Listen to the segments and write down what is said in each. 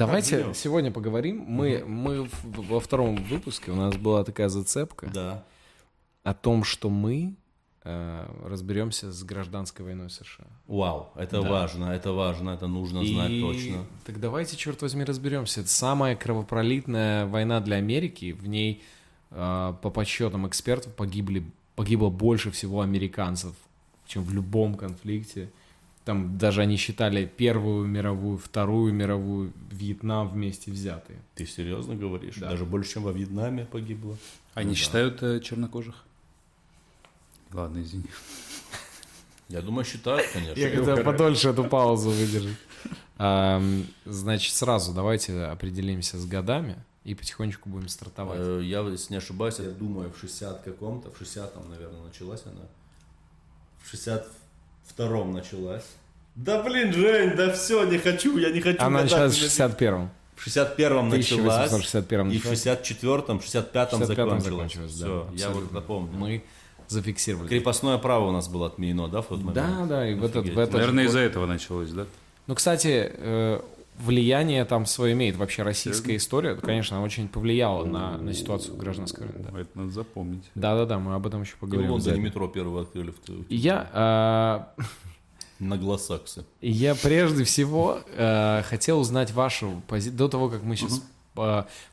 Давайте Разберем. сегодня поговорим. Мы, мы в- во втором выпуске у нас была такая зацепка Да. о том, что мы э, разберемся с гражданской войной США. Вау, это важно, это важно, это нужно знать И точно. Так давайте, черт возьми, разберемся. Это самая кровопролитная война для Америки. В ней, э, по подсчетам экспертов, погибли, погибло больше всего американцев, чем в любом конфликте. Там даже они считали Первую мировую, Вторую мировую, Вьетнам вместе взятые. Ты серьезно говоришь? Да. Даже больше, чем во Вьетнаме погибло? Они считают э, чернокожих? Ладно, извини. Я думаю, считают, конечно. Я хотел подольше эту паузу выдержать. Ам, Значит, сразу давайте определимся с годами и потихонечку будем стартовать. Э, Я, если не ошибаюсь, я думаю, в 60 каком-то, в 60-м, наверное, началась она. В 62-м началась. Да блин, Жень, да все, не хочу, я не хочу. Она началась в 61-м. В 61-м началась. 1861 И в началась. 64-м, 65-м 65-м закончилась. закончилась, да, Все, я вот абсолютно. напомню. Мы зафиксировали. Крепостное право у нас было отменено, да, в тот момент? Да, да, и в этот, в этот Наверное, из-за этого началось, да? Ну, кстати, э, влияние там свое имеет. Вообще российская история, конечно, она очень повлияла на, на ситуацию гражданской войны. да. Это надо запомнить. Да-да-да, мы об этом еще И в поговорим. Лондоне метро первое открыли в Я, э, на Глосаксе. я прежде всего э, хотел узнать вашу позицию, до того, как мы сейчас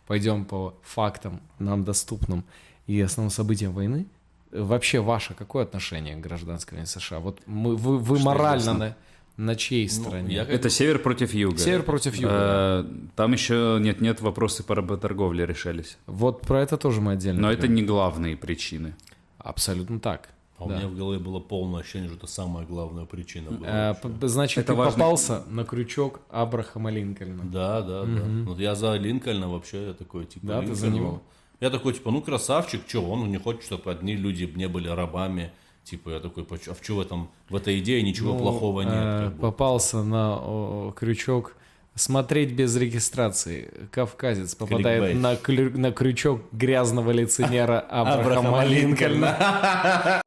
пойдем по фактам, нам доступным, и основным событиям войны. Вообще ваше какое отношение к гражданской войне США? Вот мы, вы, вы морально на, на чьей стороне? я Это север против юга. Север против юга. Э, Там еще нет-нет вопросы по работорговле решались. Вот про это тоже мы отдельно. Но поговорим. это не главные причины. Абсолютно так. А у меня в голове было полное ощущение, что это самая главная причина была. П- Значит, Это ты важно. попался на крючок Абрахама Линкольна. Да, да, да. Вот я за Линкольна вообще, я такой, типа, Да, ты за него? ну, Я такой, типа, ну красавчик, что, он не хочет, чтобы одни люди не были рабами. Типа, я такой, «Поч- а в чё в этом, в этой идее ничего Ну, плохого нет. э, как бы». Попался на о, крючок смотреть без регистрации. Кавказец попадает Кликбейт. на, клю- на крючок грязного лицемера Абрахама Абрахама Линкольна.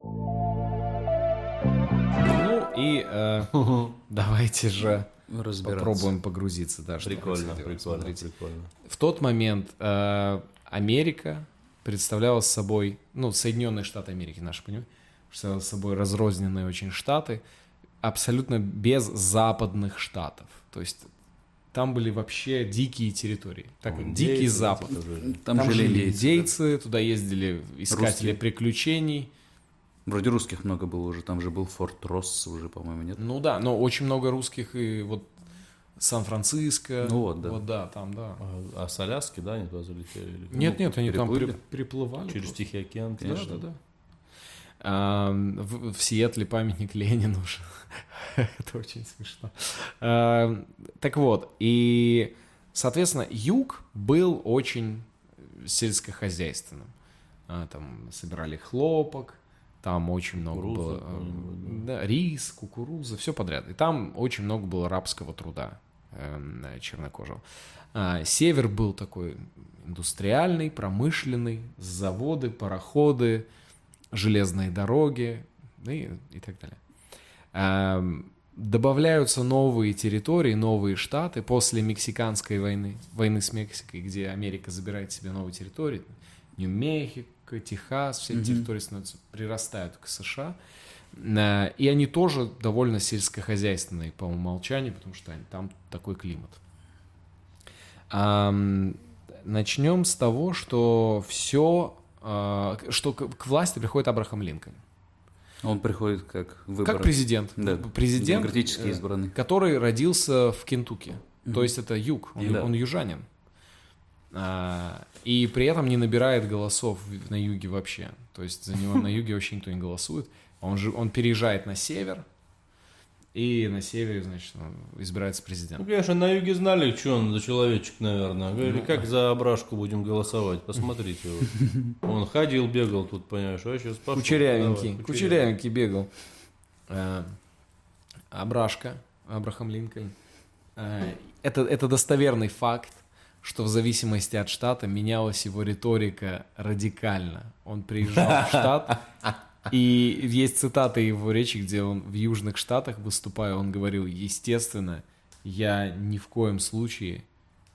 И э, давайте же попробуем погрузиться. Да, Прикольно, прикольно, Смотрите. прикольно. В тот момент э, Америка представляла собой, ну, Соединенные Штаты Америки, наши, понимаете, представляла собой разрозненные очень штаты, абсолютно без западных штатов. То есть там были вообще дикие территории. Так, вот, дикий запад. Там, Там жили жили индейцы. индейцы, туда ездили искатели Русские. приключений. Вроде русских много было уже. Там же был Форт Росс уже, по-моему, нет? Ну да, но очень много русских и вот Сан-Франциско. Ну вот, да. Вот да, там, да. А, а с Аляски, да, они туда залетели? Или? Нет, нет, они там переплыли. при- приплывали. Через просто. Тихий океан? Да, конечно. да, да. А, в, в Сиэтле памятник Ленину уже. Это очень смешно. А, так вот, и, соответственно, юг был очень сельскохозяйственным. А, там собирали хлопок, там очень много Кукурузу было... э, Да, рис, кукуруза, все подряд. И там очень много было рабского труда эм, чернокожего. А, север был такой индустриальный, промышленный, заводы, пароходы, железные дороги и, и так далее. Ам, добавляются новые территории, новые штаты после Мексиканской войны, войны с Мексикой, где Америка забирает себе новые территории, Нью-Мехико, Техас, все эти территории становятся, прирастают к США. А, И они тоже довольно сельскохозяйственные по умолчанию, потому что они- там такой климат. Начнем с того, что все, что к власти приходит Абрахам Линкольн. Он приходит как выбор. Как президент. Да, Президент, демократически э, избранный. который родился в Кентукки. То есть это юг, он, Да. он южанин. А, и при этом не набирает голосов на юге вообще. То есть за него на юге вообще никто не голосует. Он, же, он переезжает на север, и на севере, значит, избирается Ну, президентом. конечно, на юге знали, что он за человечек, наверное. Говорили, как за Абрашку будем голосовать, посмотрите. вот. Он ходил, бегал тут, понимаешь, а сейчас пошел. Кучерявенький, Давай, кучерявенький бегал. А, Абрашка, Абрахам Линкольн. А, Это, это достоверный факт, что в зависимости от штата менялась его риторика радикально. Он приезжал в штат, и есть цитаты его речи, где он в Южных Штатах выступая, он говорил, естественно, я ни в коем случае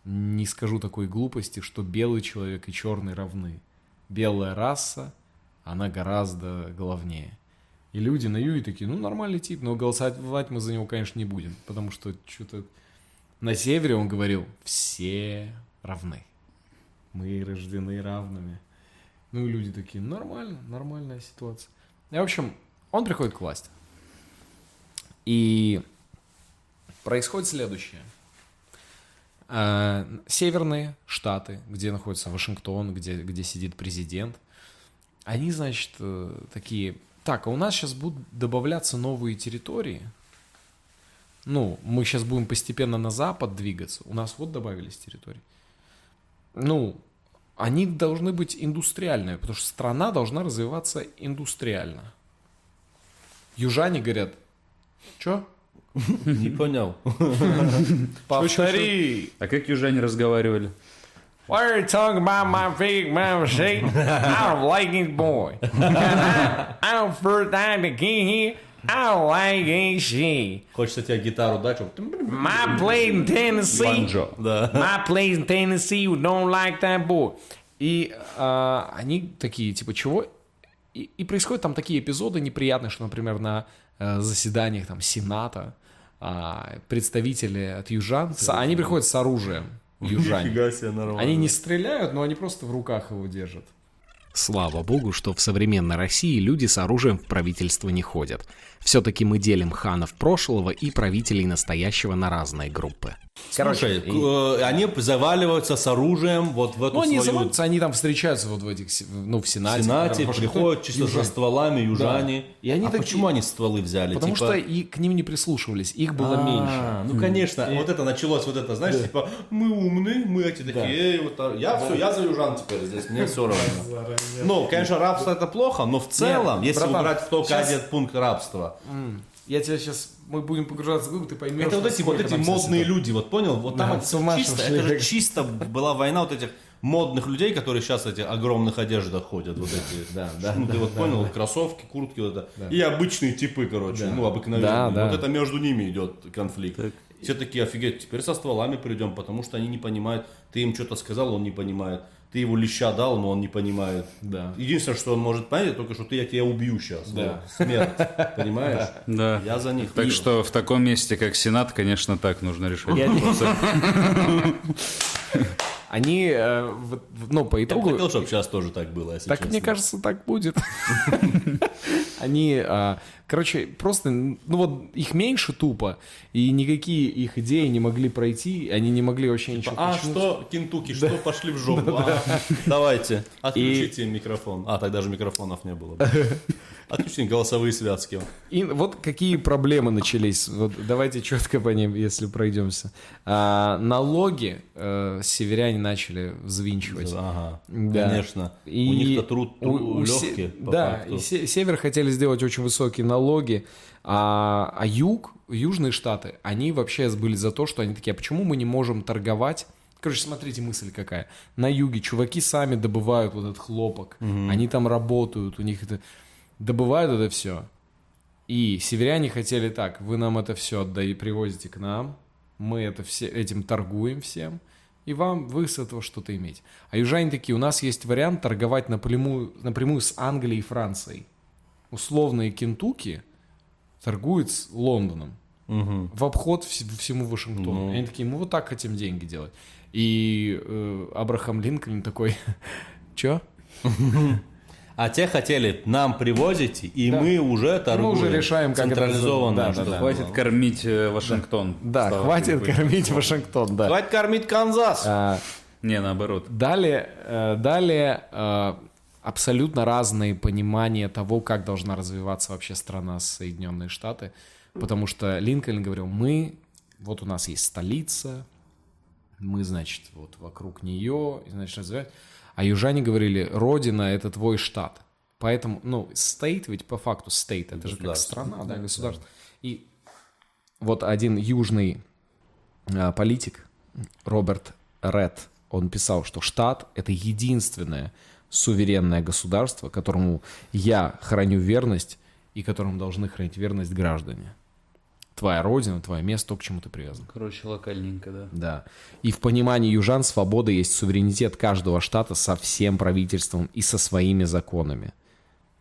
не скажу такой глупости, что белый человек и черный равны. Белая раса, она гораздо главнее. И люди на Юге такие, ну, нормальный тип, но голосовать мы за него, конечно, не будем, потому что что-то... На севере он говорил, все равны. Мы рождены равными. Ну и люди такие, нормально, нормальная ситуация. И, в общем, он приходит к власти. И происходит следующее. А, Северные штаты, где находится Вашингтон, где, где сидит президент, они, значит, э, такие, так, а у нас сейчас будут добавляться новые территории. Ну, мы сейчас будем постепенно на запад двигаться. У нас вот добавились территории. Ну, они должны быть индустриальными, потому что страна должна развиваться индустриально. Южане говорят, что? Не понял. Повтори. А как южане разговаривали? Why are you talking about my big mama shake? I don't like it, boy. I don't first time to get here. I don't like it, shit. Хочется тебе гитару дать, чтобы... My place in Tennessee. Банджо. Да. My place in Tennessee, you don't like that boy. И а, они такие, типа, чего? И, и происходят там такие эпизоды неприятные, что, например, на э, заседаниях там Сената а, представители от южан, с- они приходят с оружием, южане. Нифига себе, нормально. Они не стреляют, но они просто в руках его держат. Слава богу, что в современной России люди с оружием в правительство не ходят. Все-таки мы делим ханов прошлого и правителей настоящего на разные группы. Слушай, к- э, они заваливаются с оружием вот в эту Ну, они свою заводятся, они там встречаются вот в этих, ну, в Сенате. Сенате, в Вашингтоне. приходят чисто Южане. со стволами южане. И они а такие- почему они стволы взяли? Потому Типа- что и к ним не прислушивались, их было А, меньше. Ну, конечно, вот это началось, вот это, знаешь, типа, мы умные, мы эти такие, «Эй, вот так». я все, я за южан теперь здесь, мне все равно. Ну, конечно, рабство это плохо, но в целом, если убрать щас- один пункт рабства, Я тебя сейчас, мы будем погружаться в глубь, ты поймешь. это вот эти, вот эти там модные ситуация. люди, вот понял, вот там Да, это с ума чисто, это же чисто была война вот этих модных людей, которые сейчас в этих огромных одеждах ходят, вот эти, Да, да, ну, ты вот да, понял, да. кроссовки, куртки, вот это, и обычные типы, короче, ну, обыкновенные, Да, да. вот это между ними идет конфликт. Все такие, офигеть, теперь со стволами придем, потому что они не понимают, ты им что-то сказал, он не понимает, ты его леща дал, но он не понимает. Да. Единственное, что он может понять, это только что ты, я тебя убью сейчас. Да. Вот, смерть, понимаешь? Да. Я за них. Так что в таком месте, как Сенат, конечно, так нужно решать. Они, э, ну, по Я итогу... хотел, чтобы сейчас тоже так было, если Так, мне кажется, так будет. Они, а, короче, просто, ну вот их меньше тупо, и никакие их идеи не могли пройти, они не могли вообще ничего А починить. что, Кентукки, что пошли в жопу? А, Давайте, отключите микрофон. А, тогда же микрофонов не было. Отключите голосовые связки. И вот какие проблемы начались. Вот давайте четко по ним, если пройдемся. А, налоги э, северяне начали взвинчивать. Ага, Да. конечно. И У них-то труд у- у се- легкий, по Да, факту. и се- север хотели сделать очень высокие налоги, а, а юг, южные штаты, они вообще были за то, что они такие, а почему мы не можем торговать? Короче, смотрите, мысль какая. На юге чуваки сами добывают вот этот хлопок, они там работают, у них это... Добывают это все. И северяне хотели так, вы нам это все отдай, привозите к нам, мы это все, этим торгуем всем, и вам вы с этого что-то имеете. А южане такие, у нас есть вариант торговать напрямую, напрямую с Англией и Францией. Условные Кентукки торгуют с Лондоном Мгм. в обход вс- всему Вашингтону. Ну. И они такие, мы вот так хотим деньги делать. И э, Абрахам Линкольн такой, чё? А те хотели, нам привозите, и Да. мы уже торгуем. уже решаем, как это Централизованно. да, да, да. Хватит было. кормить э, Вашингтон. Да, Стало хватит кормить Вашингтон, да. Хватит кормить Канзас. А, Не, наоборот. Далее, э, далее э, абсолютно разные понимания того, как должна развиваться вообще страна Соединенные Штаты. Потому что Линкольн говорил, мы, вот у нас есть столица, мы, значит, вот вокруг нее, и, значит, развивать. А южане говорили, родина — это твой штат. Поэтому, ну, стейт ведь по факту стейт, это же как страна, да, государство. И вот один южный а, политик, Роберт Ред, он писал, что штат — это единственное суверенное государство, которому я храню верность и которому должны хранить верность граждане. Твоя родина, твое место, то, к чему ты привязан. Короче, локальненько, да. Да. И в понимании южан свобода есть суверенитет каждого штата со всем правительством и со своими законами.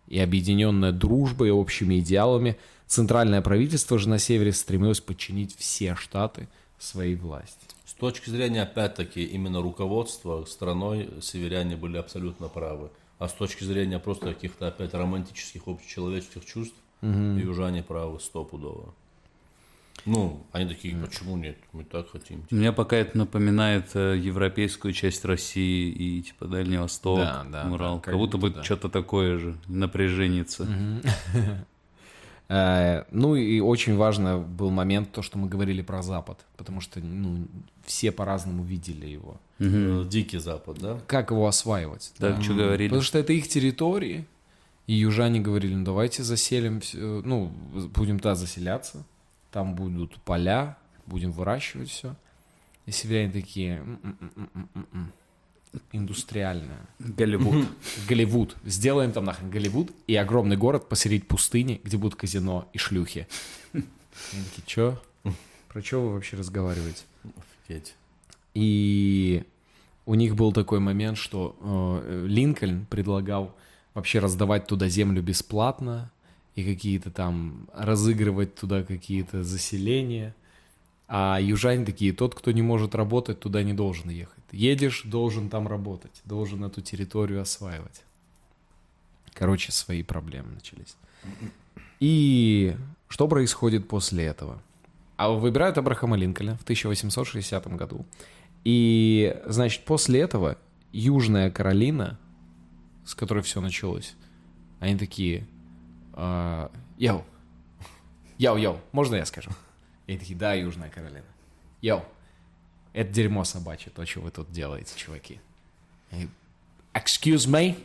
И объединенная дружбой и общими идеалами, центральное правительство же на севере стремилось подчинить все штаты своей власти. С точки зрения, опять-таки, именно руководства страной северяне были абсолютно правы. А с точки зрения просто каких-то, опять, романтических, общечеловеческих чувств, южане правы стопудово. Ну, они такие, почему нет, мы так хотим. Мне пока это напоминает э, европейскую часть России и типа Дальний Восток, Да, да, Урал. да, как как будто бы да. что-то такое же, напряженница. Э, Ну и очень важно был момент, то, что мы говорили про Запад, потому что ну, все по-разному видели его. Э, Дикий Запад, да? Как его осваивать? Так, что говорили? Потому что это их территории, и южане говорили, ну давайте заселим, ну, будем туда заселяться, там будут поля, будем выращивать все. И северяне такие, «М-м-м-м-м-м. индустриальное. Голливуд. Голливуд. Сделаем там нахрен Голливуд и огромный город посреди пустыни, где будут казино и шлюхи. Они такие, чё? Про что вы вообще разговариваете? Офигеть. И у них был такой момент, что э, Линкольн предлагал вообще раздавать туда землю бесплатно и какие-то там разыгрывать туда какие-то заселения. А южане такие, тот, кто не может работать, туда не должен ехать. Едешь, должен там работать, должен эту территорию осваивать. Короче, свои проблемы начались. И что происходит после этого? А выбирают Абрахама Линкольна в 1860 году. И, значит, после этого Южная Каролина, с которой все началось, они такие, yo, yo, yo, можно я скажу? И такие, да, Южная Каролина. Yo, это дерьмо собачье, то, что вы тут делаете, чуваки. И, Excuse me?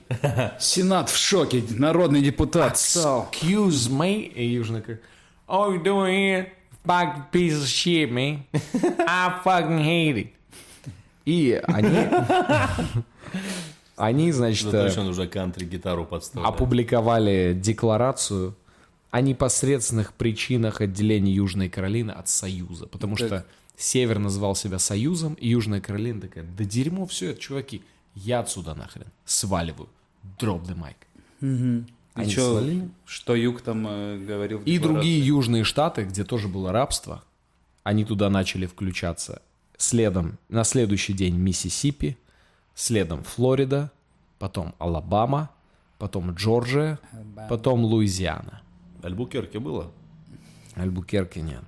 Сенат в шоке, народный депутат. Excuse me? И Южная Каролина. All you doing here? Fucking piece of shit, man. I fucking hate it. И они... Они, значит, Да э, точно нужно кантри-гитару подставлять. опубликовали декларацию о непосредственных причинах отделения Южной Каролины от Союза. Потому что Север назвал себя Союзом, и Южная Каролина такая, да дерьмо все это, чуваки, я отсюда нахрен сваливаю. Drop the mic. И Они чё, свалили. что Юг там э, говорил? в И другие южные штаты, где тоже было рабство, они туда начали включаться. Следом, на следующий день Миссисипи, следом Флорида, потом Алабама, потом Джорджия, потом Луизиана. Альбукерке было? Альбукерки нет.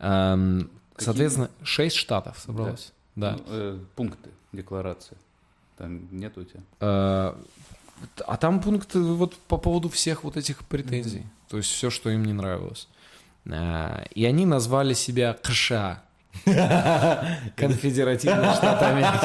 Эм, Соответственно, шесть штатов собралось. Да. Ну, э, пункты декларации. Там нет у тебя? Э, А там пункты вот по поводу всех вот этих претензий. То есть все, что им не нравилось. Э, И они назвали себя КША. Конфедеративные Штаты Америки.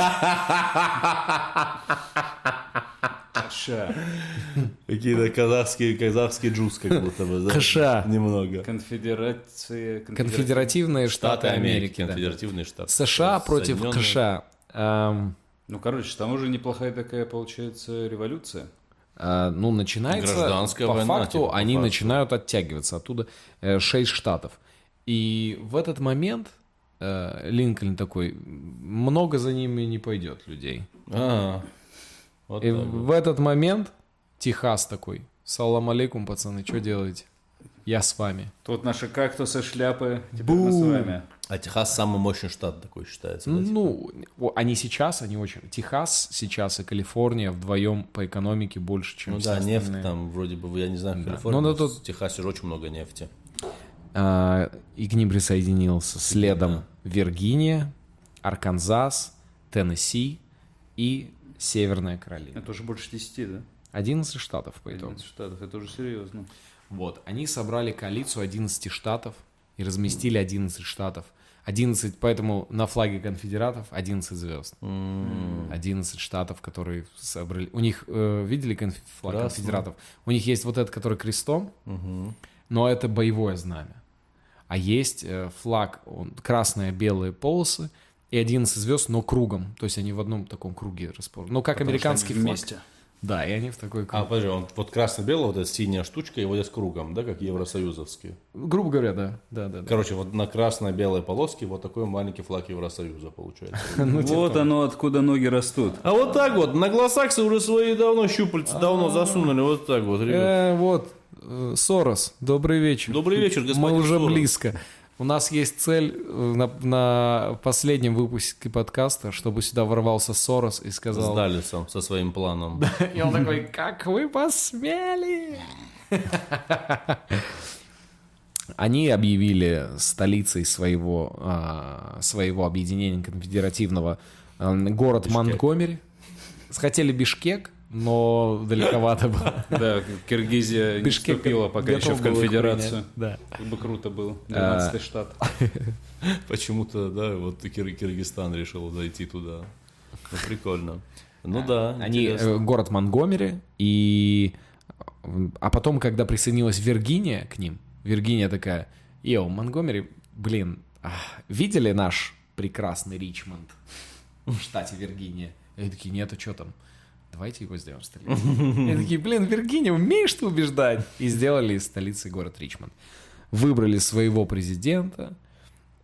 Какие-то казахские, казахские джуз как будто бы. да? КША. Немного. Конфедерация... Конфедеративные Штаты Америки. Конфедеративные штаты. США против Соединенные- КША. Эм, Ну, короче, там уже неплохая такая, получается, революция. э, Ну, начинается, Гражданская по война, факту, типа, по они факту. начинают оттягиваться. Оттуда э, шесть штатов. И в этот момент э, Линкольн такой, много за ними не пойдет людей. А, вот И вот. в этот момент Техас такой, салам алейкум, пацаны, что делаете? Я с вами. Тут наши кактусы, шляпы, теперь мы с вами. А Техас самый мощный штат такой считается. да, типа? Ну, о, они сейчас, они очень... Техас сейчас и Калифорния вдвоем по экономике больше, чем Ну все да, нефть остальные. там вроде бы, я не знаю, в Да. Калифорнии, Ну, но да, тут- в Техасе же очень много нефти. А, и к ним присоединился следом Виргиния, Арканзас, Теннесси и Северная Каролина. Это уже больше 10, да? 11 штатов по итогу. 11 штатов, это уже серьезно. Вот, они собрали коалицию 11 штатов и разместили 11 штатов. 11, поэтому на флаге конфедератов 11 звезд. 11 штатов, которые собрали. У них, э, видели конф- флаг Красный. конфедератов? У них есть вот этот, который крестом, но это боевое знамя. А есть э, флаг, он, красные, белые полосы и 11 звезд, но кругом. То есть они в одном таком круге расположены. Ну, как Потому что американский флаг. вместе. Да, и они в такой А, круг. подожди, он вот красно-белый, вот эта синяя штучка, его здесь кругом, да, как евросоюзовские. Грубо говоря, да. Да, да, да. Короче, вот на красно-белой полоске вот такой маленький флаг Евросоюза получается. Ну, типа Вот оно, откуда ноги растут. А вот так вот, на глазах уже свои давно щупальца давно засунули, вот так вот, ребят. Э, вот, Сорос, добрый вечер. Добрый вечер, Мы господин уже Сорос. близко. У нас есть цель э, на, на последнем выпуске подкаста, чтобы сюда ворвался Сорос и С сказал... Далисом, со своим планом. И он такой, как вы посмели? Они объявили столицей своего, а, своего объединения конфедеративного а, город Монтгомери. Хотели Бишкек, но далековато было. Да, Киргизия не вступила пока еще в конфедерацию. Да. Как бы круто было. А. 12 штат. Почему-то, да, вот Кир- Киргизстан решил зайти туда. Ну, прикольно. Ну да, Они э, город Монгомери и а потом, когда присоединилась Виргиния к ним, Виргиния такая, йоу, Монгомери, блин, ах, видели наш прекрасный Ричмонд в штате Виргиния? И они такие, нет, а что там? Давайте его сделаем столицей. И они такие, блин, Виргиния, умеешь ты убеждать? И сделали из столицы город Ричмонд. Выбрали своего президента,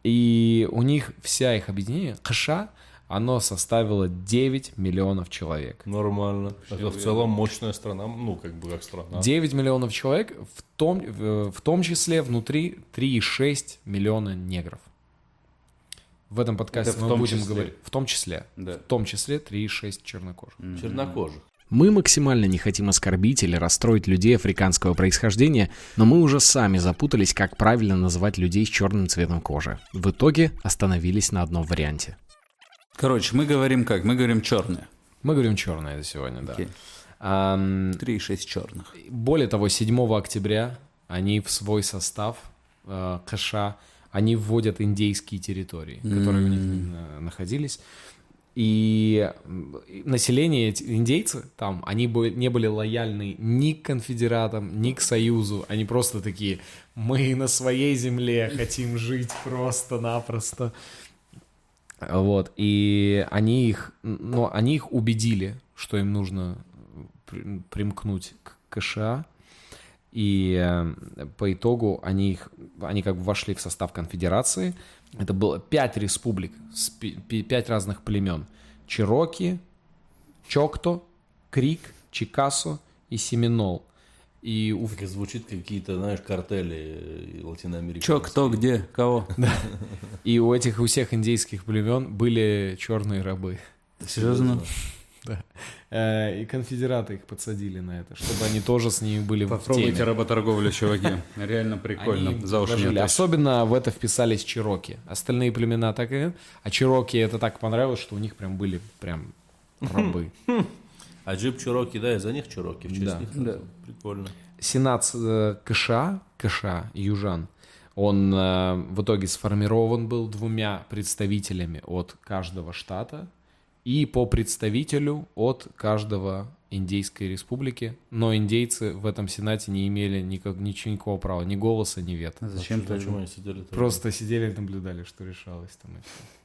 и у них вся их объединение, КША, оно составило 9 миллионов человек. Нормально. Это в целом мощная страна, ну, как бы как страна. 9 миллионов человек, в том, в, в том числе внутри 3,6 миллиона негров. В этом подкасте Это в мы том будем числе. говорить. В том числе. Да. В том числе 3,6 чернокожих. Чернокожих. Мы максимально не хотим оскорбить или расстроить людей африканского происхождения, но мы уже сами запутались, как правильно называть людей с черным цветом кожи. В итоге остановились на одном варианте. Короче, мы говорим как? Мы говорим черные. Мы говорим черное это сегодня, да. Ам, 3,6 черных. более того, 7 октября они в свой состав э, КШ, они вводят индейские территории, которые у них находились. И население, индейцы там, они бы- не были лояльны ни к конфедератам, ни к союзу. Они просто такие, мы на своей земле хотим жить просто-напросто. Вот, и они их, ну, они их убедили, что им нужно при- примкнуть к КША, и э, по итогу они, их, они как бы вошли в состав конфедерации. Это было пять республик, пять разных племен. Чироки, Чокто, Крик, Чикасо и Семинол. И у Так и звучит какие-то, знаешь, картели э, латиноамериканские. Че, кто, где, кого? И у этих, у всех индейских племен были черные рабы. Серьезно? Да. Э, И конфедераты их подсадили на это, чтобы они тоже с ними были в Попробуйте теме. работорговлю, чуваки. Реально прикольно. Они За уши не. Особенно в это вписались чироки. Остальные племена так и. А чироки это так понравилось, что у них прям были прям рабы. А джип Чироки, да, из-за них Чироки, в честь Да. них. Да. Прикольно. Сенат э, КША, КША, Южан, он э, в итоге сформирован был двумя представителями от каждого штата и по представителю от каждого индейской республики, но индейцы в этом сенате не имели никак, ничего, никакого права, ни голоса, ни вето. Зачем ты? Почему они сидели там? Просто сидели и наблюдали, что решалось там.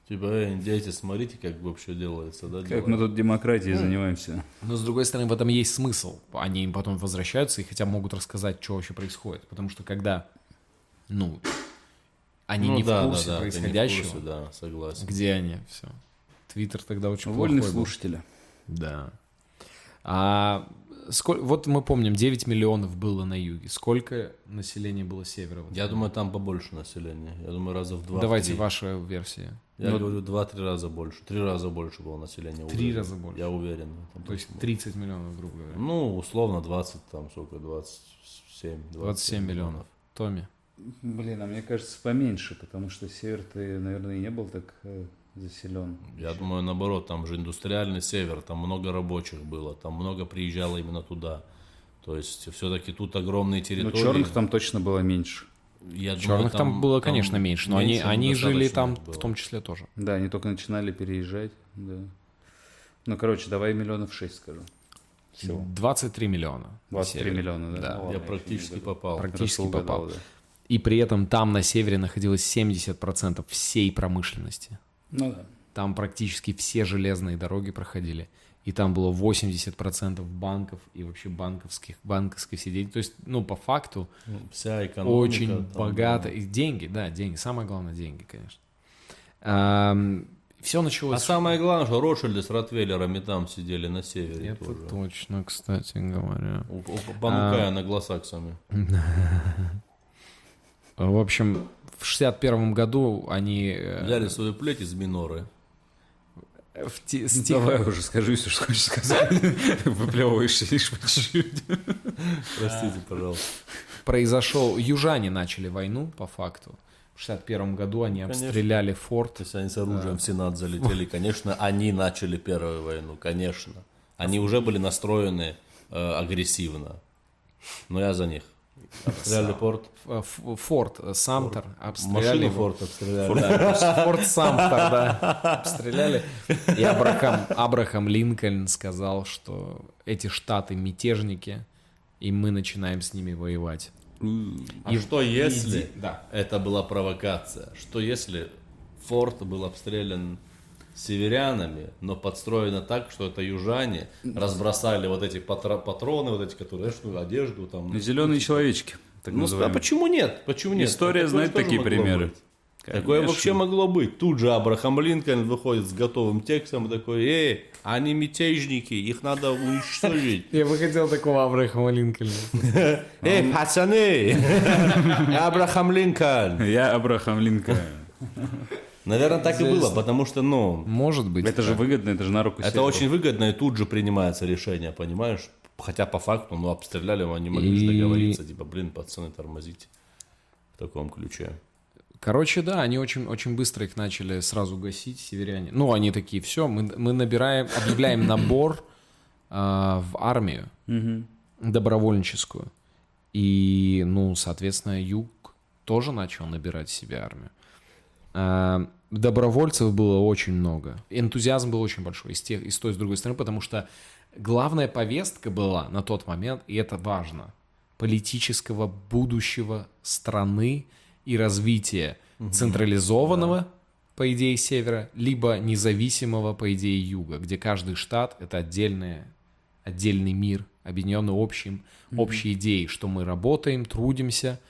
Типа, э, индейцы, смотрите, как вообще делается, да? Как дела? мы тут демократией занимаемся. Но с другой стороны, в этом есть смысл. Они им потом возвращаются и хотя могут рассказать, что вообще происходит. Потому что когда, ну, они Ну не да, в да, курсе да, ты не в происходящего, курсе, да, согласен. где они, все. Твиттер тогда очень Вольные плохой был. слушатели. Да. А сколь- вот мы помним, 9 миллионов было на юге. Сколько населения было севера? вот? Я думаю, там побольше населения. Я думаю, раза в два. Давайте три. ваша версия. Я Ну, говорю, два-три раза больше. Три раза больше было населения. Три уверен. раза больше. Я уверен. Там То есть было. 30 миллионов, грубо говоря. Ну, условно, 20, там, сколько, 27. 27 миллионов. Томми. Блин, а мне кажется, поменьше, потому что север-то, наверное, и не был так э, заселен. Я думаю, наоборот, там же индустриальный север, там много рабочих было, там много приезжало именно туда. То есть, все-таки тут огромные Но территории. черных там точно было меньше. Я думаю, Черных там, было, конечно, меньше, но меньше, они, они жили там было. в том числе тоже. Да, они только начинали переезжать, да. Ну, короче, давай миллионов шесть скажу. Всего. 23 миллиона. на 23 севере. миллиона, да? Да. Ладно, Я практически попал. Практически Хорошо попал. угадал, да. И при этом там на севере находилось 70% всей промышленности. Ну да. Там практически все железные дороги проходили. и там было 80% банков и вообще банковских, банковской деятельности. То есть, ну, по факту, Ну, Вся экономика. очень там, богато. И деньги, да, деньги. Самое главное, деньги, конечно. все А началось... самое главное, что Ротшильды с Ротвейлерами там сидели на севере Это тоже. точно, кстати говоря. У- у- Понукая наглосаксами. В общем, в 61 году они... э, Взяли свою плеть из миноры. в те- Ну, стих- Давай уже скажи все, что хочешь сказать. Выплевываешь лишь по чуть-чуть. Простите, пожалуйста. произошел... Южане начали войну, по факту. В 61 году они Конечно. обстреляли форт. То есть они с оружием в Сенат залетели. Конечно, они начали Первую войну. Конечно. Они уже были настроены э, агрессивно. Но я за них. Обстреляли порт. Форт э, Самтер обстреляли Машину форт обстреляли. Форт Самтер, да, обстреляли. И Абрахам, Абрахам Линкольн сказал, что эти штаты мятежники, и мы начинаем с ними воевать. А что если иди- да. это была провокация? Что если форт был обстрелян северянами, но подстроено так, что это южане разбросали вот эти патро- патроны, вот эти, которые, знаешь, ну, одежду там. Зеленые человечки. так Ну, а почему нет? Почему нет? История Такое знает такие примеры. быть. Такое вообще могло быть. Тут же Абрахам Линкольн выходит с готовым текстом и такой, эй, они мятежники, их надо уничтожить. Я бы хотел такого Абрахама Линкольна. Эй, пацаны, я Абрахам Линкольн. Я Абрахам Линкольн. Наверное, так и было, потому что, ну, Может быть. Это же выгодно, это же на руку это очень выгодно, и тут же принимается решение, понимаешь? Хотя по факту, ну, обстреляли, мы не могли же И- договориться, типа, блин, пацаны, тормозите. В таком ключе. Короче, да, они очень, очень быстро их начали сразу гасить, северяне. Ну, они такие, все, мы, мы набираем, объявляем набор а, в армию добровольническую. И, ну, соответственно, юг тоже начал набирать себе армию. Добровольцев было очень много. Энтузиазм был очень большой и с, тех, и с той, и с другой стороны, потому что главная повестка была на тот момент, и это важно, политического будущего страны и развития централизованного, по идее, севера, либо независимого, по идее, юга, где каждый штат — это отдельная, отдельный мир, объединенный общим, общей идеей, что мы работаем, трудимся,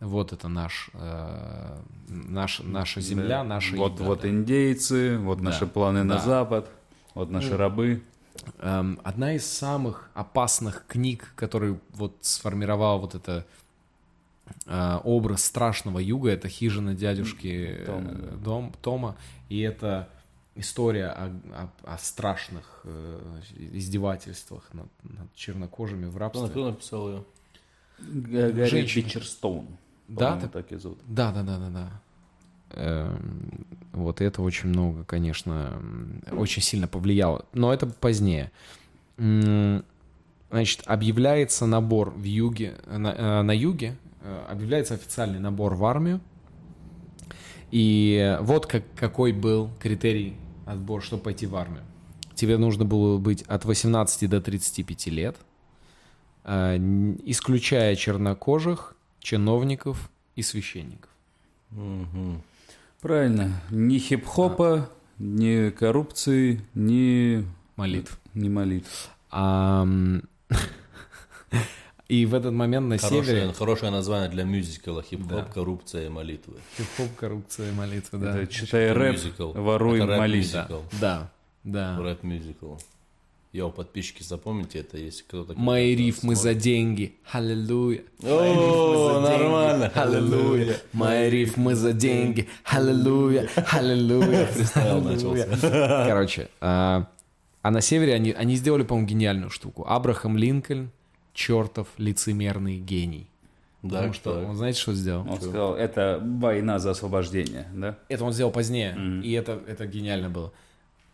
вот это наш, э, наш, наша земля, наша Вот, еда, вот да. индейцы, вот наши планы на да. запад, вот наши рабы. Эм, одна из самых опасных книг, который вот сформировал вот это э, образ страшного юга, это хижина дядюшки Тома, э, дом, Тома, и это история о, о- о страшных э, издевательствах над, над чернокожими в рабстве. кто написал ее? Гарри Женщина. Бичерстоун. Да, ты- так и зовут. Да, да, да, да, да. Эм, Вот это очень много, конечно, очень сильно повлияло. Но это позднее. Значит, объявляется набор в юге, на, э, на юге, э, объявляется официальный набор в армию. И вот как, какой был критерий отбора, чтобы пойти в армию. Тебе нужно было быть от 18 до 35 лет, э, исключая чернокожих, чиновников и священников. Правильно. Ни хип-хопа, ни коррупции, ни... Молитв. Ни молитв. Ам, И в этот момент на Хорошее, севере... хорошее название для мюзикла. Хип-хоп, коррупция и молитвы. Хип-хоп, коррупция, молитвы, да. Это читай рэп, воруй, мюзикл. Да, да. Рэп-мюзикл. Yo, подписчики, запомните это, если кто-то... Мои рифмы за деньги. Аллилуйя. О, нормально. Аллилуйя. Мои рифмы за деньги. Аллилуйя. Аллилуйя. Фристайл начался. Короче, а, а на севере они, они сделали, по-моему, гениальную штуку. Абрахам Линкольн, чертов лицемерный гений. Да, Потому что что? он, знаете, что сделал? Он сказал, это война за освобождение, да? Это он сделал позднее, и это, это гениально было.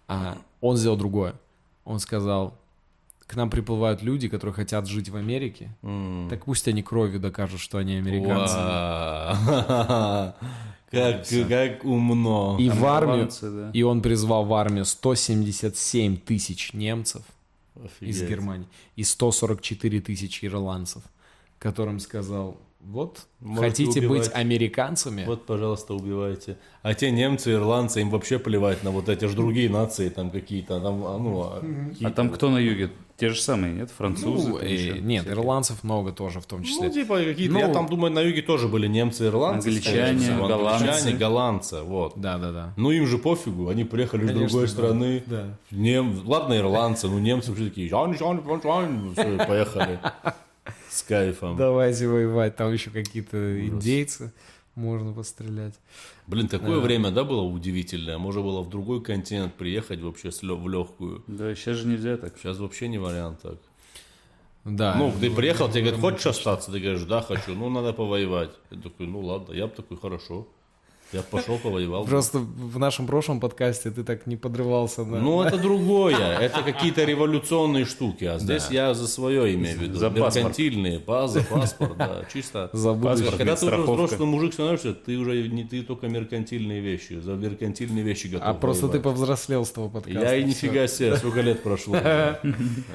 А он сделал другое. Он сказал, к нам приплывают люди, которые хотят жить в Америке, М. так пусть они кровью докажут, что они американцы. Как, как умно. И в армию, да. и он призвал в армию 177 тысяч немцев из. Германии и 144 тысячи ирландцев, которым сказал, вот, Можете хотите убивать. быть американцами? Вот, пожалуйста, убивайте. А те немцы, ирландцы, им вообще плевать на вот эти же другие нации, там какие-то, там, а, ну, а А какие-то- там кто на юге? Те же самые, нет? Французы? Ну, еще нет, всякие. ирландцев много тоже в том числе. Ну, типа, какие-то, Ну, я там думаю, на юге тоже были немцы, ирландцы. Англичане, всего, голландцы. Англичане, голландцы, вот. Да, да, да. Ну, им же пофигу, они приехали из Конечно, другой да. страны. Да. Нем... Ладно, ирландцы, ну, немцы вообще такие, поехали. С кайфом. Давайте воевать, там еще какие-то индейцы можно пострелять. Блин, такое время, да, было удивительное. Можно было в другой континент приехать вообще с лё- в легкую. Да, сейчас же нельзя так. Сейчас вообще не вариант так. Да. Ну, ты приехал, тебе говорят, хочешь остаться? Ты говоришь, да, хочу. Ну, надо повоевать. Я такой, ну, ладно. Я бы такой, хорошо. Я пошел, повоевал. Просто в нашем прошлом подкасте ты так не подрывался на... Ну, это другое. Это какие-то революционные штуки. А здесь я за свое имею в виду. За паспорт. Меркантильные. Па- за паспорт, да. Чисто. За. Паспорт, Когда ты уже взрослый мужик становишься, ты уже не ты только меркантильные вещи. За меркантильные вещи готов А просто ты повзрослел с того подкаста. Я и нифига себе, сколько лет прошло.